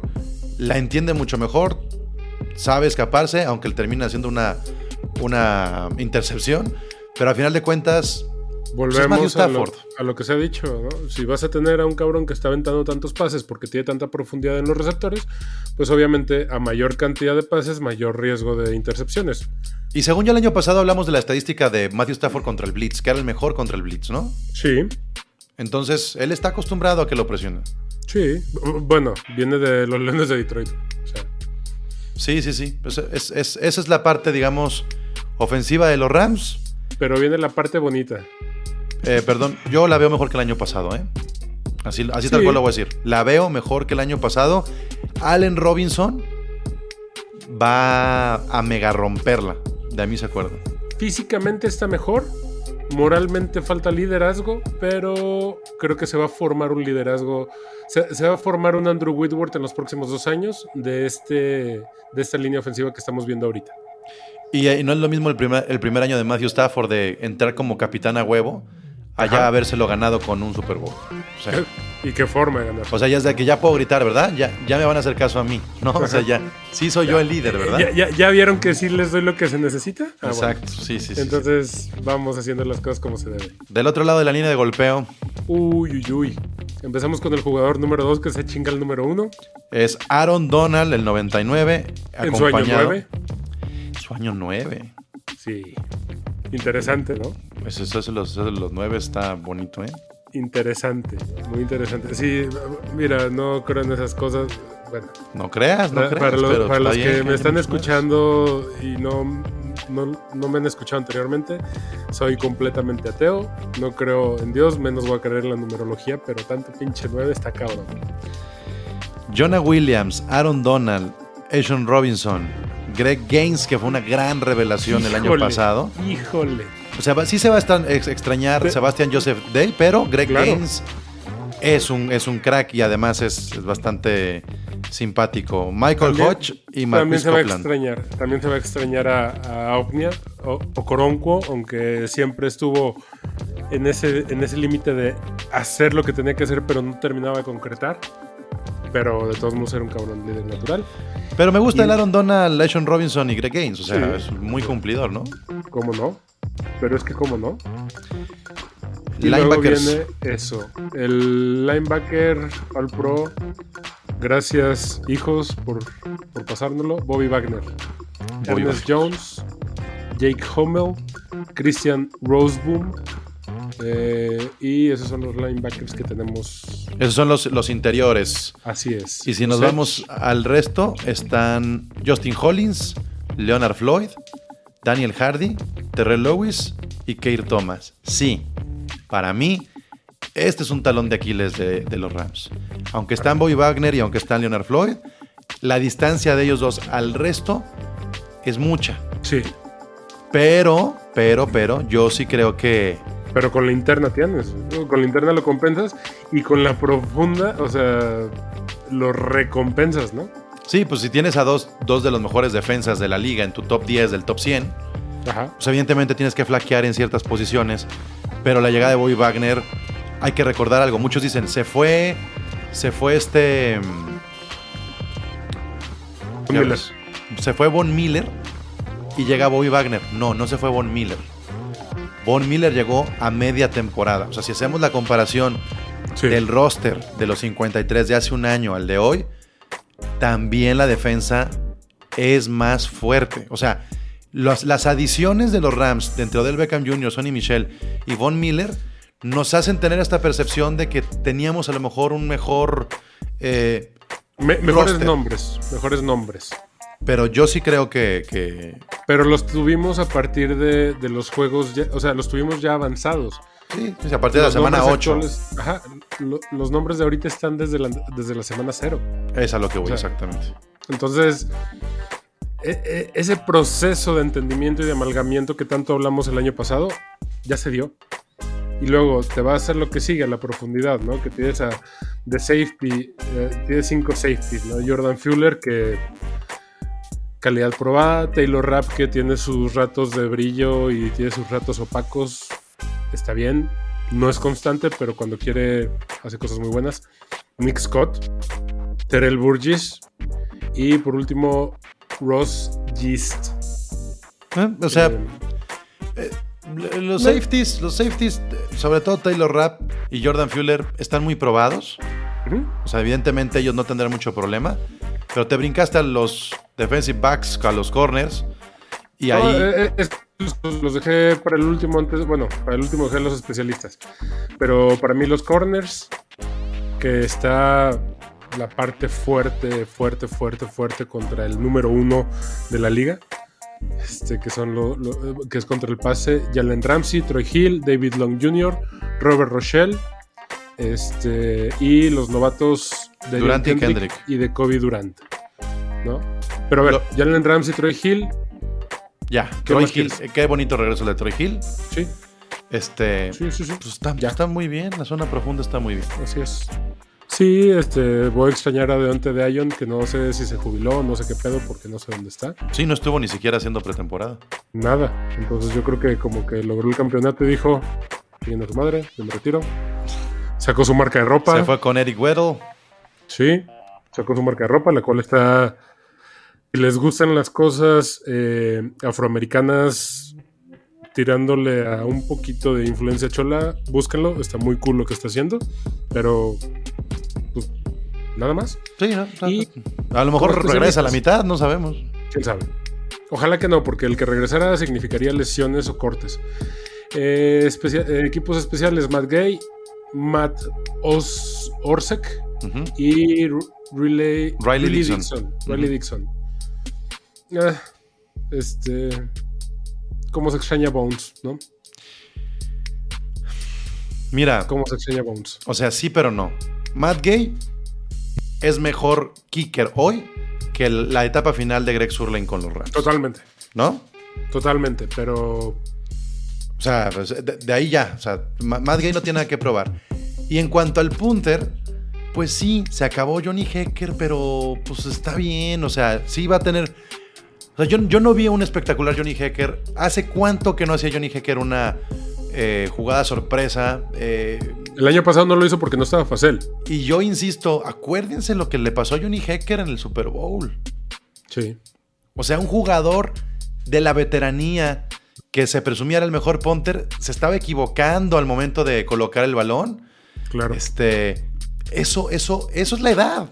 Speaker 2: la entiende mucho mejor, sabe escaparse, aunque él termina haciendo una, una intercepción, pero al final de cuentas, pues
Speaker 3: Volvemos a lo,
Speaker 2: Stafford.
Speaker 3: a lo que se ha dicho, ¿no? Si vas a tener a un cabrón que está aventando tantos pases porque tiene tanta profundidad en los receptores, pues obviamente a mayor cantidad de pases, mayor riesgo de intercepciones.
Speaker 2: Y según ya el año pasado hablamos de la estadística de Matthew Stafford contra el Blitz, que era el mejor contra el Blitz, ¿no?
Speaker 3: Sí,
Speaker 2: Entonces, él está acostumbrado a que lo presionen.
Speaker 3: sí. Bueno, viene de los Leones de Detroit. O sea,
Speaker 2: Sí, sí, sí. Pues es- es- esa es la parte, digamos, ofensiva de los Rams.
Speaker 3: Pero viene la parte bonita.
Speaker 2: Eh, perdón, yo la veo mejor que el año pasado, ¿eh? Así, así tal cual lo voy a decir. La veo mejor que el año pasado. Allen Robinson va a mega romperla. De a mí se acuerda.
Speaker 3: Físicamente está mejor, moralmente falta liderazgo, pero creo que se va a formar un liderazgo, se, se va a formar un Andrew Whitworth en los próximos dos años de, este, de esta línea ofensiva que estamos viendo ahorita.
Speaker 2: Y, y no es lo mismo el primer, el primer año de Matthew Stafford de entrar como capitán a huevo, allá
Speaker 3: Ajá.
Speaker 2: habérselo ganado con un Super Bowl. O sea,
Speaker 3: ¿Y qué forma de ganar?
Speaker 2: o sea, ya es de que ya puedo gritar, ¿verdad? Ya, ya me van a hacer caso a mí, ¿no? O sea, ya, sí soy yo el líder, ¿verdad?
Speaker 3: ¿Ya, ya, ya vieron que sí les doy lo que se necesita? Ah, bueno.
Speaker 2: Exacto, sí, sí, sí.
Speaker 3: Entonces vamos haciendo las cosas como se debe.
Speaker 2: Del otro lado de la línea de golpeo
Speaker 3: Uy, uy, uy. Empezamos con el jugador número 2 que se chinga el número 1
Speaker 2: es Aaron Donald, el 99,
Speaker 3: en su año
Speaker 2: acompañado-
Speaker 3: 9.
Speaker 2: Su año 9.
Speaker 3: Sí. Interesante, ¿no?
Speaker 2: Pues eso es los, eso de los 9 está bonito, ¿eh?
Speaker 3: Interesante, muy interesante. Sí, mira, no creo en esas cosas. Bueno,
Speaker 2: No creas, no
Speaker 3: para,
Speaker 2: creas.
Speaker 3: para los,
Speaker 2: pero
Speaker 3: para los que me están
Speaker 2: nueves.
Speaker 3: escuchando y no, no, no me han escuchado anteriormente, soy completamente ateo. No creo en Dios, menos voy a creer en la numerología, pero tanto pinche 9 está cabrón.
Speaker 2: Jonah Williams, Aaron Donald, Ashon Robinson, Greg Gaines, que fue una gran revelación el año pasado.
Speaker 3: Híjole.
Speaker 2: O sea, sí se va a ex- extrañar
Speaker 3: Pe-
Speaker 2: Sebastian Joseph Day, pero Greg
Speaker 3: Claro.
Speaker 2: Gaines es un, es un crack y además es, es bastante simpático. Michael
Speaker 3: También-
Speaker 2: Hodge y
Speaker 3: También
Speaker 2: Marcus
Speaker 3: se va a extrañar, también se va a extrañar a, a Ovnia o, o Coronco, aunque siempre estuvo en ese, en ese límite de hacer lo que tenía que hacer, pero no terminaba de concretar. Pero de todos modos era un cabrón líder natural.
Speaker 2: Pero me gusta
Speaker 3: Y-
Speaker 2: el Aaron Donald, Ashon Robinson y Greg Gaines. O sea,
Speaker 3: Sí.
Speaker 2: es muy cumplidor, ¿no?
Speaker 3: ¿Cómo no? Pero es que cómo no. Y luego
Speaker 2: Linebackers.
Speaker 3: viene eso. El linebacker All Pro. Gracias, hijos, por, por pasárnoslo. Bobby Wagner.
Speaker 2: Bobby
Speaker 3: Ernest Jones. Jake Hummel. Christian Roseboom. Eh, y esos son los linebackers que tenemos.
Speaker 2: Esos son los, los interiores.
Speaker 3: Así es.
Speaker 2: Y si nos vamos al resto, están Justin Hollins, Leonard Floyd, Daniel Hardy, Terrell Lewis y Keir Thomas. Sí, para mí, este es un talón de Aquiles de, de los Rams. Aunque están Bobby Wagner y aunque están Leonard Floyd, la distancia de ellos dos al resto es mucha.
Speaker 3: Sí.
Speaker 2: Pero, pero, pero, yo sí creo que
Speaker 3: Pero con la interna tienes. ¿no? Con la interna lo compensas. Y con la profunda, o sea, lo recompensas, ¿no?
Speaker 2: sí, pues si tienes a dos, dos de los mejores defensas de la liga en tu top 10 del top 100,
Speaker 3: Ajá.
Speaker 2: pues evidentemente tienes que flaquear en ciertas posiciones, pero la llegada de Bobby Wagner, hay que recordar algo. Muchos dicen, se fue, se fue este...
Speaker 3: Miller.
Speaker 2: Se fue Von Miller y llega Bobby Wagner. No, no se fue Von Miller. Von Miller llegó a media temporada. O sea, si hacemos la comparación
Speaker 3: Sí.
Speaker 2: del roster de los 53 de hace un año al de hoy, también la defensa es más fuerte. O sea, los- las adiciones de los Rams dentro del Beckham Jr., Sonny Michel y Von Miller nos hacen tener esta percepción de que teníamos a lo mejor un mejor... eh,
Speaker 3: Me- mejores
Speaker 2: roster.
Speaker 3: nombres, mejores nombres.
Speaker 2: Pero yo sí creo que, que-
Speaker 3: Pero los tuvimos a partir de, de los juegos, ya- o sea, los tuvimos ya avanzados.
Speaker 2: sí, a partir de la semana
Speaker 3: nombres
Speaker 2: 8
Speaker 3: actuales- ajá, lo- los nombres de ahorita están desde la, desde la semana cero.
Speaker 2: es a lo que voy
Speaker 3: O sea,
Speaker 2: exactamente.
Speaker 3: Entonces, e- e- ese proceso de entendimiento y de amalgamiento que tanto hablamos el año pasado, ya se dio. Y luego te va a hacer lo que sigue, la profundidad, ¿no? Que tienes a de safety, eh, tienes cinco safeties, ¿no? Jordan Fuller, que calidad probada, Taylor Rapp, que tiene sus ratos de brillo y tiene sus ratos opacos, está bien. No es constante, pero cuando quiere hace cosas muy buenas. Nick Scott, Terrell Burgess y por último Ross Gist.
Speaker 2: Eh, O sea,
Speaker 3: Eh,
Speaker 2: los safeties, los safeties, sobre todo Taylor Rapp y Jordan Fuller, están muy probados. O sea, evidentemente ellos no tendrán mucho problema. Pero te brincaste a los defensive backs, a los corners. Y
Speaker 3: No,
Speaker 2: ahí.
Speaker 3: eh, eh, los dejé para el último antes, bueno, para el último dejé los especialistas. Pero para mí los corners, que está la parte fuerte, fuerte, fuerte, fuerte contra el número uno de la liga. Este, que son lo, lo- que es contra el pase, Jalen Ramsey, Troy Hill, David Long Jr., Robert Rochelle, este, y los novatos de
Speaker 2: Durant y Kendrick.
Speaker 3: y de Kobe Durant. ¿no? Pero a ver,
Speaker 2: Lo-
Speaker 3: Jalen Ramsey, Troy Hill,
Speaker 2: ya,
Speaker 3: ¿qué
Speaker 2: Troy Hill.
Speaker 3: quieres?
Speaker 2: Qué bonito regreso de Troy Hill.
Speaker 3: sí,
Speaker 2: Este.
Speaker 3: sí, sí, sí.
Speaker 2: Pues está,
Speaker 3: Ya.
Speaker 2: está muy bien, la zona profunda está muy bien.
Speaker 3: Así es. Sí, este, voy a extrañar a Deonte de Ion, que no sé si se jubiló, no sé qué pedo, porque no sé dónde está.
Speaker 2: Sí, no estuvo ni siquiera haciendo pretemporada.
Speaker 3: Nada. Entonces yo creo que como que logró el campeonato y dijo, a su madre, yo me retiro. Sacó su marca de ropa.
Speaker 2: Se fue con Eric Weddle.
Speaker 3: Sí, sacó su marca de ropa, la cual está... Si les gustan las cosas eh, afroamericanas tirándole a un poquito de influencia chola, búsquenlo, está muy cool lo que está haciendo, pero pues, nada más.
Speaker 2: Sí, ¿no?
Speaker 3: Y
Speaker 2: a lo mejor regresa a la mitad, no sabemos.
Speaker 3: quién sabe. Ojalá que no, porque el que regresara significaría lesiones o cortes. Eh, especia- eh, equipos especiales: Matt Gay, Matt Os Orsek y Riley,
Speaker 2: Riley Dixon.
Speaker 3: Dixon. Riley. Dixon. Ah, este. ¿Cómo se extraña Bones, no?
Speaker 2: Mira,
Speaker 3: ¿Cómo se extraña Bones?
Speaker 2: o sea, sí, pero no. Matt Gay es mejor kicker hoy que la etapa final de Greg Surlane con los Rams.
Speaker 3: Totalmente,
Speaker 2: ¿No?
Speaker 3: totalmente, pero
Speaker 2: O sea, pues, de, de ahí ya. O sea, Ma- Matt Gay no tiene nada que probar. Y en cuanto al punter, pues sí, se acabó Johnny Hecker, pero pues está bien. O sea, sí va a tener. O sea, yo, yo no vi un espectacular Johnny Hecker. ¿Hace cuánto que no hacía Johnny Hecker una eh, jugada sorpresa? Eh,
Speaker 3: el año pasado no lo hizo porque no estaba fácil.
Speaker 2: y yo insisto, acuérdense lo que le pasó a Johnny Hecker en el Super Bowl.
Speaker 3: Sí.
Speaker 2: O sea, un jugador de la veteranía que se presumía era el mejor punter, se estaba equivocando al momento de colocar el balón.
Speaker 3: Claro.
Speaker 2: Este, eso, eso, eso es la edad.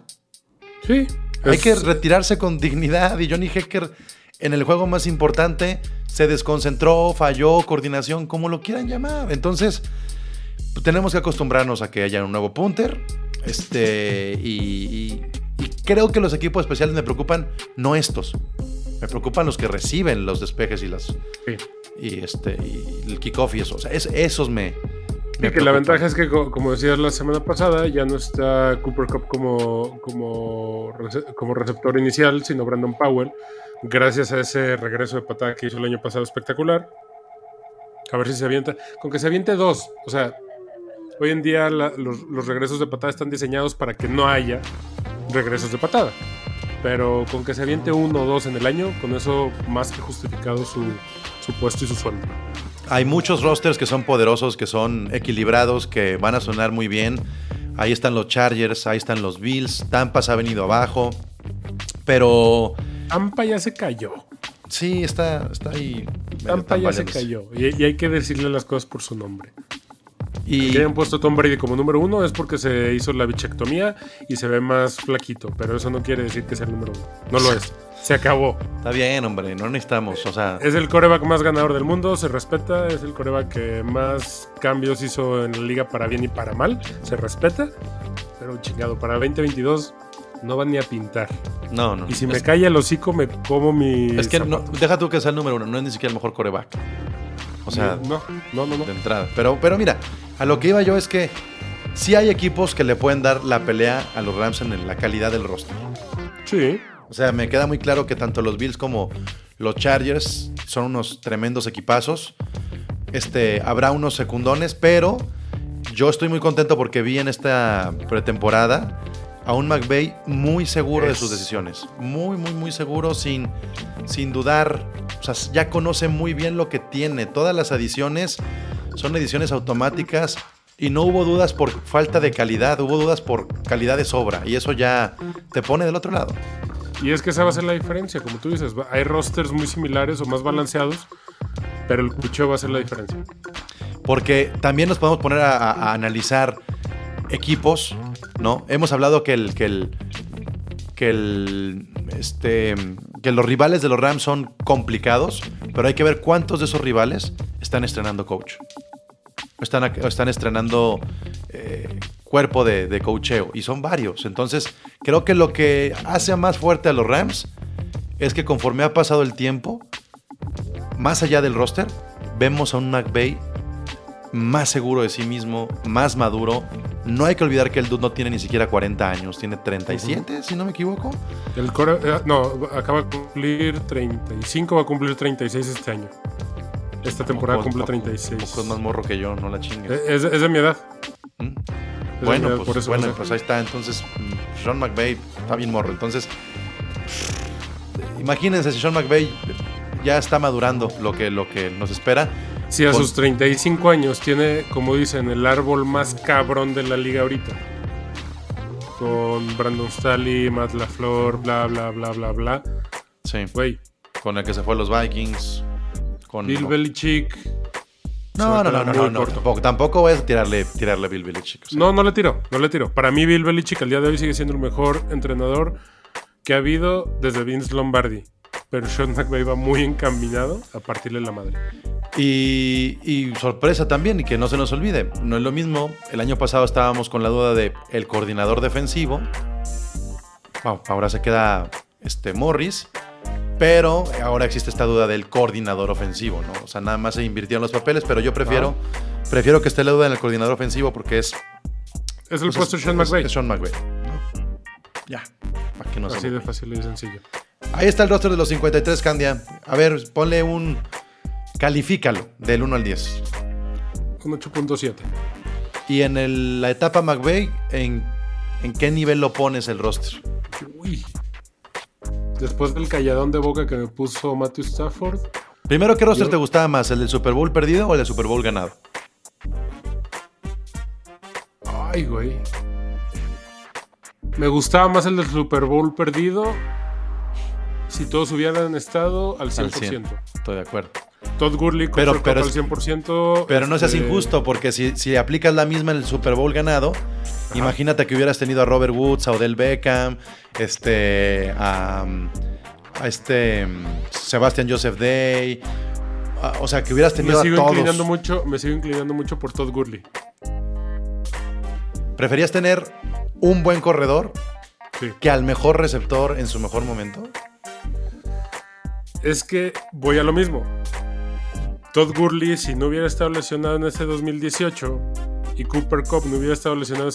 Speaker 3: Sí.
Speaker 2: Hay
Speaker 3: es-
Speaker 2: que retirarse con dignidad. Y Johnny Hecker, en el juego más importante, se desconcentró, falló, coordinación, como lo quieran llamar. Entonces, pues, tenemos que acostumbrarnos a que haya un nuevo punter. Este, y, y- y creo que los equipos especiales me preocupan, no estos. Me preocupan los que reciben los despejes y las
Speaker 3: Sí.
Speaker 2: Y este y el kickoff y eso. O sea, es- esos me.
Speaker 3: Que la ventaja es que, co- como decías la semana pasada, ya no está Cooper Cup como, como, como receptor inicial, sino Brandon Powell, gracias a ese regreso de patada que hizo el año pasado espectacular. A ver si se avienta. Con que se aviente dos. O sea, hoy en día la- los, los regresos de patada están diseñados para que no haya regresos de patada. Pero con que se aviente uno o dos en el año, con eso más que justificado su, su puesto y su sueldo.
Speaker 2: Hay muchos rosters que son poderosos, que son equilibrados, que van a sonar muy bien. Ahí están los Chargers, ahí están los Bills. Tampa se ha venido abajo. Pero
Speaker 3: Tampa ya se cayó.
Speaker 2: sí, está, está ahí.
Speaker 3: Tampa ya se cayó. Y, y hay que decirle las cosas por su nombre.
Speaker 2: Y
Speaker 3: Que hayan puesto a Tom Brady como número uno es porque se hizo la bichectomía y se ve más flaquito. Pero eso no quiere decir que sea el número uno. No lo es. Se acabó.
Speaker 2: está bien, hombre, no necesitamos. O sea,
Speaker 3: Es el coreback más ganador del mundo, se respeta. Es el coreback que más cambios hizo en la liga para bien y para mal. Se respeta. Pero chingado, para 2022 no van ni a pintar.
Speaker 2: no, no.
Speaker 3: Y si me calla el hocico, me como mi.
Speaker 2: es que no, deja tú que sea el número uno, no es ni siquiera el mejor coreback. O sea,
Speaker 3: no, no, no. no.
Speaker 2: de entrada. Pero, pero mira, a lo que iba yo es que sí hay equipos que le pueden dar la pelea a los Rams en la calidad del roster.
Speaker 3: Sí.
Speaker 2: O sea, me queda muy claro que tanto los Bills como los Chargers son unos tremendos equipazos. Este, habrá unos secundones, pero yo estoy muy contento porque vi en esta pretemporada a un McVay muy seguro de sus decisiones. Muy, muy, muy seguro, sin, sin dudar. O sea, ya conoce muy bien lo que tiene. Todas las adiciones son ediciones automáticas y no hubo dudas por falta de calidad, hubo dudas por calidad de sobra. Y eso ya te pone del otro lado.
Speaker 3: Y es que esa va a ser la diferencia, como tú dices, hay rosters muy similares o más balanceados, pero el cucheo va a ser la diferencia.
Speaker 2: Porque también nos podemos poner a, analizar equipos, ¿no? Hemos hablado que el, que el, que este, que los rivales de los Rams son complicados, pero hay que ver cuántos de esos rivales están estrenando coach. Están, están estrenando eh, cuerpo de, de coacheo y son varios. Entonces, creo que lo que hace más fuerte a los Rams es que conforme ha pasado el tiempo, más allá del roster, vemos a un McVay más seguro de sí mismo, más maduro. No hay que olvidar que el dude no tiene ni siquiera 40 años, tiene 37, si no me equivoco.
Speaker 3: El core, eh, no, acaba de cumplir 35, va a cumplir 36 este año. Esta temporada cumple
Speaker 2: poco-
Speaker 3: 36.
Speaker 2: poco es más morro que yo, no la chingues.
Speaker 3: Eh, Es, es de mi edad.
Speaker 2: ¿Mm? Bueno, pues,
Speaker 3: por eso
Speaker 2: bueno, pues ahí está. Entonces, Sean McVay está bien morro. Entonces, imagínense si Sean McVay ya está madurando lo que, lo que nos espera.
Speaker 3: Si a
Speaker 2: con-
Speaker 3: sus 35 años tiene, como dicen, el árbol más cabrón de la liga ahorita. Con Brandon Staley, Matt LaFleur, bla, bla, bla, bla, bla.
Speaker 2: Sí,
Speaker 3: Güey,
Speaker 2: con el que se fue a los Vikings. Con,
Speaker 3: Bill Belichick.
Speaker 2: No, no, no, no, no, no, tampoco, tampoco voy a tirarle, tirarle a Bill Belichick. o sea,
Speaker 3: No, no le tiro, no le tiro. Para mí, Bill Belichick al día de hoy sigue siendo el mejor entrenador que ha habido desde Vince Lombardi. Pero Sean McVay va muy encaminado a partirle la madre.
Speaker 2: Y, y sorpresa también, y que no se nos olvide, no es lo mismo. El año pasado estábamos con la duda de el coordinador defensivo. Ahora se queda este Morris, pero ahora existe esta duda del coordinador ofensivo, ¿no? O sea, nada más se invirtieron los papeles, pero yo prefiero, prefiero que esté la duda en el coordinador ofensivo porque es.
Speaker 3: Es el
Speaker 2: pues,
Speaker 3: puesto de Sean McVay.
Speaker 2: es Sean McVay, ¿no? Ya, para que no se
Speaker 3: Así de fácil y sencillo.
Speaker 2: Ahí está el roster de los 53, Candia. A ver, ponle un. Califícalo del 1 al 10.
Speaker 3: Un 8.7.
Speaker 2: Y en el- la etapa McVeigh, ¿en, ¿en qué nivel lo pones el roster?
Speaker 3: Uy. Después del calladón de boca que me puso Matthew Stafford,
Speaker 2: Primero, ¿qué roster
Speaker 3: Yo-
Speaker 2: te gustaba más? ¿El del Super Bowl perdido o el del Super Bowl ganado?
Speaker 3: Ay, güey. Me gustaba más el del Super Bowl perdido si todos hubieran estado al 100%.
Speaker 2: Al 100. Estoy de acuerdo.
Speaker 3: Todd Gurley,
Speaker 2: Pero-
Speaker 3: Cooper
Speaker 2: pero es-
Speaker 3: al 100%.
Speaker 2: Pero no seas
Speaker 3: este,
Speaker 2: injusto, porque si, si aplicas la misma en el Super Bowl ganado, imagínate que hubieras tenido a Robert Woods, a Odell Beckham, este, a, a este mm, Sebastian Joseph Day. a- o sea, que hubieras
Speaker 3: Me
Speaker 2: tenido a
Speaker 3: sigo,
Speaker 2: todos.
Speaker 3: inclinando mucho, me sigo inclinando mucho por Todd Gurley.
Speaker 2: ¿Preferías tener un buen corredor
Speaker 3: Sí.
Speaker 2: que al mejor receptor en su mejor momento?
Speaker 3: Es que voy a lo mismo. Todd Gurley, si no hubiera estado lesionado en ese 2018 y Cooper Cup no hubiera estado lesionado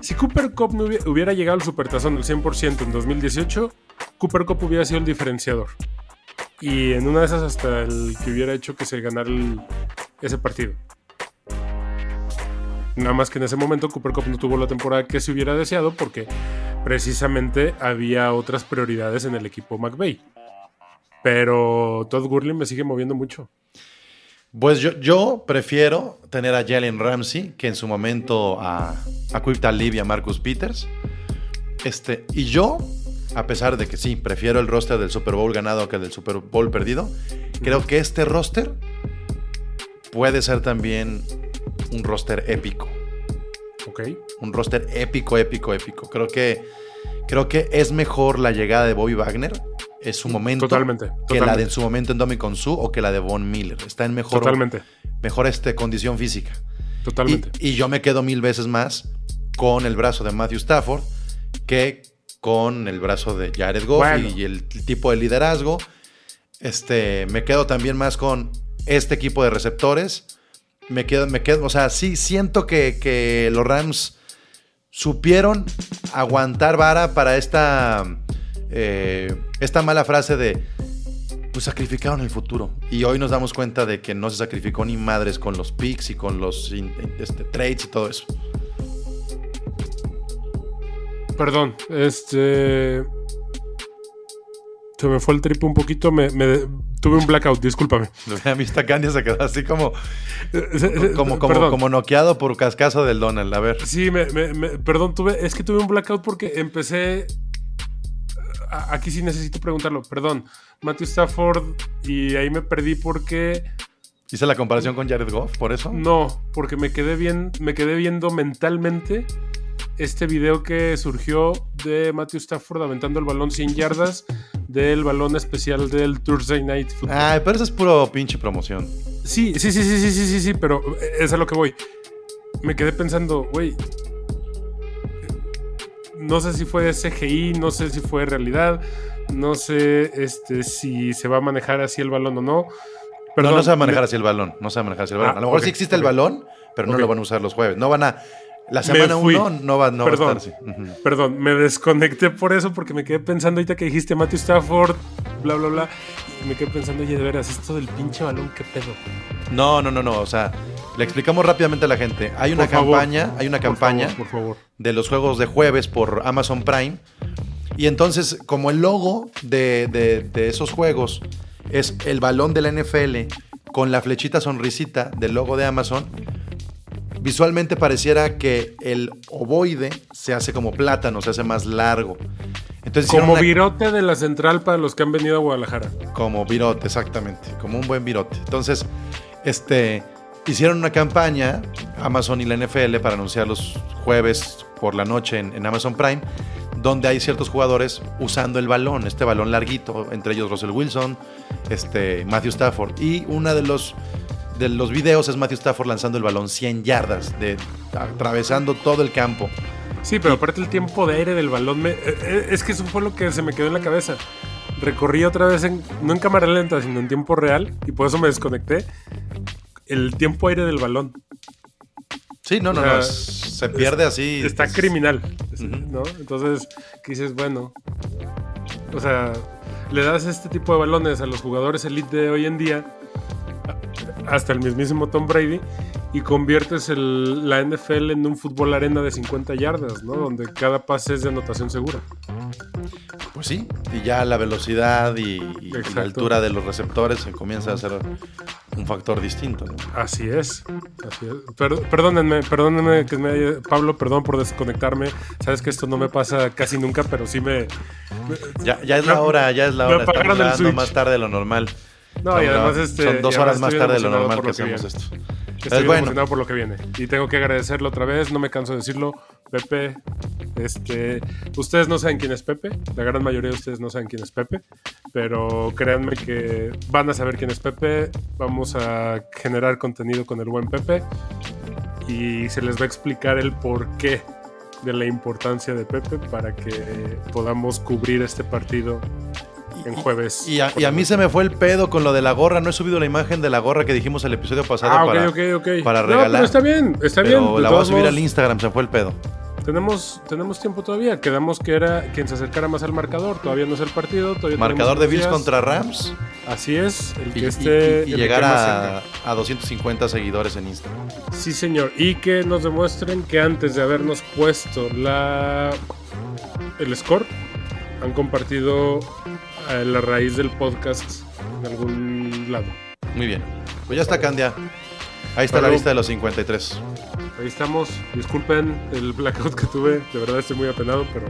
Speaker 3: Si Cooper Cup no hubiera, llegado al supertazón al 100% en 2018, Cooper Cup hubiera sido el diferenciador. Y en una de esas hasta el que hubiera hecho que se ganara ese partido. Nada más que en ese momento Cooper Cup no tuvo la temporada que se hubiera deseado porque precisamente había otras prioridades en el equipo McVay. Pero Todd Gurley me sigue moviendo mucho.
Speaker 2: Pues yo, yo prefiero tener a Jalen Ramsey que en su momento a, a Quip y a Marcus Peters. Este, y yo, a pesar de que sí, prefiero el roster del Super Bowl ganado que el del Super Bowl perdido, creo que este roster puede ser también un roster épico.
Speaker 3: Ok.
Speaker 2: Un roster épico, épico, épico. Creo que, creo que es mejor la llegada de Bobby Wagner en su momento
Speaker 3: Totalmente,
Speaker 2: que la de en su momento en Dominic Su o que la de Von Miller. Está en mejor,
Speaker 3: Totalmente.
Speaker 2: mejor este, condición física.
Speaker 3: Totalmente.
Speaker 2: Y, y yo me quedo mil veces más con el brazo de Matthew Stafford que con el brazo de Jared Goff
Speaker 3: Bueno.
Speaker 2: y el tipo de liderazgo. Este, me quedo también más con este equipo de receptores. Me quedo, me quedo, o sea, sí siento que, que los Rams supieron aguantar vara para esta, eh, esta mala frase de pues sacrificaron el futuro. Y hoy nos damos cuenta de que no se sacrificó ni madres con los picks y con los este, trades y todo eso.
Speaker 3: Perdón, este. Se me fue el trip un poquito, me, me- tuve un blackout, discúlpame.
Speaker 2: A mí esta Candia se quedó así como, como, como,
Speaker 3: Perdón.
Speaker 2: como noqueado por cascazo del Donald. A ver.
Speaker 3: Sí, me, me- me- perdón, tuve, es que tuve un blackout porque empecé. A- Aquí sí necesito preguntarlo, perdón. Matthew Stafford, y ahí me perdí porque.
Speaker 2: Hice la comparación con Jared Goff, por eso.
Speaker 3: No, porque me quedé bien, me quedé viendo mentalmente este video que surgió de Matthew Stafford aventando el balón 100 yardas del balón especial del Thursday Night Football.
Speaker 2: Ay, pero eso es puro pinche promoción.
Speaker 3: Sí, sí, sí, sí, sí, sí, sí, sí, pero es a lo que voy. Me quedé pensando, güey. No sé si fue CGI, no sé si fue realidad, no sé este, si se va a manejar así el balón o no.
Speaker 2: No,
Speaker 3: Perdón,
Speaker 2: se va a manejar así el balón. No se va a manejar así el balón.
Speaker 3: Ah,
Speaker 2: a lo mejor
Speaker 3: ok,
Speaker 2: sí existe el balón, pero no lo van a usar los jueves. No van a. La semana
Speaker 3: fui.
Speaker 2: 1 no va, no va a estar así.
Speaker 3: Perdón, me desconecté por eso porque me quedé pensando ahorita que dijiste Matthew Stafford, bla, bla, bla. Y me quedé pensando, oye, de veras, esto del pinche balón, ¿qué pedo?
Speaker 2: No, no, no, no. O sea, Le explicamos rápidamente a la gente. Hay una
Speaker 3: Por favor.
Speaker 2: campaña, hay una
Speaker 3: Por
Speaker 2: campaña
Speaker 3: favor, por favor.
Speaker 2: de los juegos de jueves por Amazon Prime. Y entonces, como el logo de, de- de esos juegos es el balón de la NFL con la flechita sonrisita del logo de Amazon, visualmente pareciera que el ovoide se hace como plátano, se hace más largo. Entonces,
Speaker 3: Como
Speaker 2: una-
Speaker 3: virote de la central para los que han venido a Guadalajara.
Speaker 2: como virote, exactamente. Como un buen virote. Entonces, este, hicieron una campaña, Amazon y la NFL, para anunciar los jueves por la noche en, en Amazon Prime, donde hay ciertos jugadores usando el balón, este balón larguito, entre ellos Russell Wilson, este, Matthew Stafford. Y uno de los, de los videos es Matthew Stafford lanzando el balón 100 yardas, de, atravesando todo el campo.
Speaker 3: Sí, pero aparte el tiempo de aire del balón, me- eh, eh, es que eso fue lo que se me quedó en la cabeza. Recorrí otra vez, en, no en cámara lenta, sino en tiempo real, y por eso me desconecté. El tiempo aire del balón.
Speaker 2: Sí, no, no,
Speaker 3: O sea,
Speaker 2: no, es- se pierde así.
Speaker 3: Está
Speaker 2: es-
Speaker 3: criminal. ¿no? Entonces, ¿qué dices? Bueno, o sea, le das este tipo de balones a los jugadores elite de hoy en día, hasta el mismísimo Tom Brady, y conviertes el- la NFL en un fútbol arena de 50 yardas, ¿no? Donde cada pase es de anotación segura.
Speaker 2: Pues sí, y ya la velocidad y, y la altura de los receptores se comienza a ser un factor distinto. ¿no?
Speaker 3: Así es. Así es. Per- perdónenme, perdónenme que me haya- Pablo, perdón por desconectarme. Sabes que esto no me pasa casi nunca, pero sí me.
Speaker 2: Ya, ya es la hora, ya es la
Speaker 3: Me
Speaker 2: hora. Estamos más tarde de lo normal.
Speaker 3: No, y además este.
Speaker 2: Son dos horas más tarde de lo normal que hacemos esto.
Speaker 3: Estoy
Speaker 2: Es bueno.
Speaker 3: emocionado por lo que viene. Y tengo que agradecerlo otra vez. No me canso de decirlo. Pepe, este, ustedes no saben quién es Pepe. La gran mayoría de ustedes no saben quién es Pepe. Pero créanme que van a saber quién es Pepe. Vamos a generar contenido con el buen Pepe. Y se les va a explicar el porqué de la importancia de Pepe para que podamos cubrir este partido en jueves.
Speaker 2: Y a, y a mí se me fue el pedo con lo de la gorra. No he subido la imagen de la gorra que dijimos el episodio pasado
Speaker 3: Ah,
Speaker 2: para,
Speaker 3: ok, ok.
Speaker 2: para
Speaker 3: No,
Speaker 2: regalar.
Speaker 3: pero está bien, está
Speaker 2: pero
Speaker 3: bien.
Speaker 2: La voy a subir
Speaker 3: modos,
Speaker 2: al Instagram, se me fue el pedo.
Speaker 3: Tenemos, tenemos tiempo todavía. Quedamos que era quien se acercara más al marcador. Todavía no es el partido. Todavía
Speaker 2: Marcador de Bills contra Rams
Speaker 3: Así es. El
Speaker 2: y,
Speaker 3: que
Speaker 2: y-
Speaker 3: esté.
Speaker 2: y- y
Speaker 3: el que
Speaker 2: llegar
Speaker 3: más
Speaker 2: a, a 250 seguidores en Instagram.
Speaker 3: Sí, señor. Y que nos demuestren que antes de habernos puesto la el score, han compartido eh, la raíz del podcast en algún lado.
Speaker 2: Muy bien. Pues ya está Candia. Ahí está la
Speaker 3: Salud.
Speaker 2: lista de los 53.
Speaker 3: Ahí estamos. Disculpen el blackout que tuve. De verdad estoy muy apenado, pero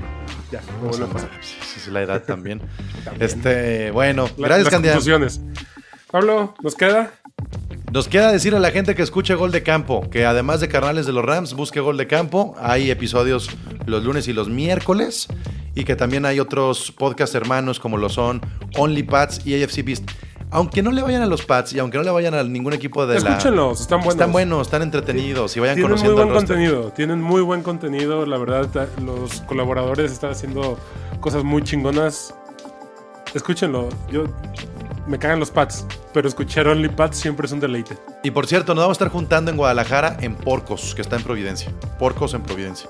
Speaker 3: ya, no vuelve a pasar.
Speaker 2: Sí, sí, sí, la edad también.
Speaker 3: También.
Speaker 2: Este, bueno,
Speaker 3: La-
Speaker 2: gracias
Speaker 3: las
Speaker 2: Candia.
Speaker 3: conclusiones. Pablo, ¿nos queda?
Speaker 2: Nos queda decir a la gente que escuche Gol de Campo, que además de Carnales de los Rams, busque Gol de Campo. Hay episodios los lunes y los miércoles. Y que también hay otros podcast hermanos como lo son OnlyPads y AFC Beast. Aunque no le vayan a los Pats y aunque no le vayan a ningún equipo de la...
Speaker 3: Escúchenlos, están buenos.
Speaker 2: Están buenos, están entretenidos y vayan
Speaker 3: Tienen muy
Speaker 2: conociendo
Speaker 3: buen
Speaker 2: al roster.
Speaker 3: contenido, tienen muy buen contenido, la verdad, los colaboradores están haciendo cosas muy chingonas. Escúchenlo, yo me cagan los pads, pero escuchar Only Pads siempre es un deleite.
Speaker 2: Y por cierto, nos vamos a estar juntando en Guadalajara en Porcos, que está en Providencia. Porcos en Providencia.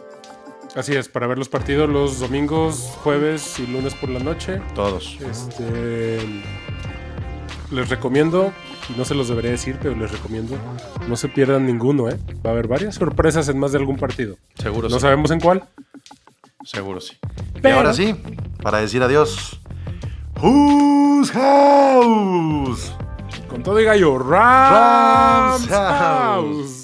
Speaker 3: Así es, para ver los partidos los domingos, jueves y lunes por la noche.
Speaker 2: Todos.
Speaker 3: Este les recomiendo, no se los debería decir, pero les recomiendo, no se pierdan ninguno, ¿eh? Va a haber varias sorpresas en más de algún partido.
Speaker 2: Seguro
Speaker 3: No
Speaker 2: sí.
Speaker 3: sabemos en cuál.
Speaker 2: Seguro sí. Y ahora sí, para decir adiós. Whose house?
Speaker 3: Con todo y gallo, Rams,
Speaker 2: Rams House.
Speaker 3: House.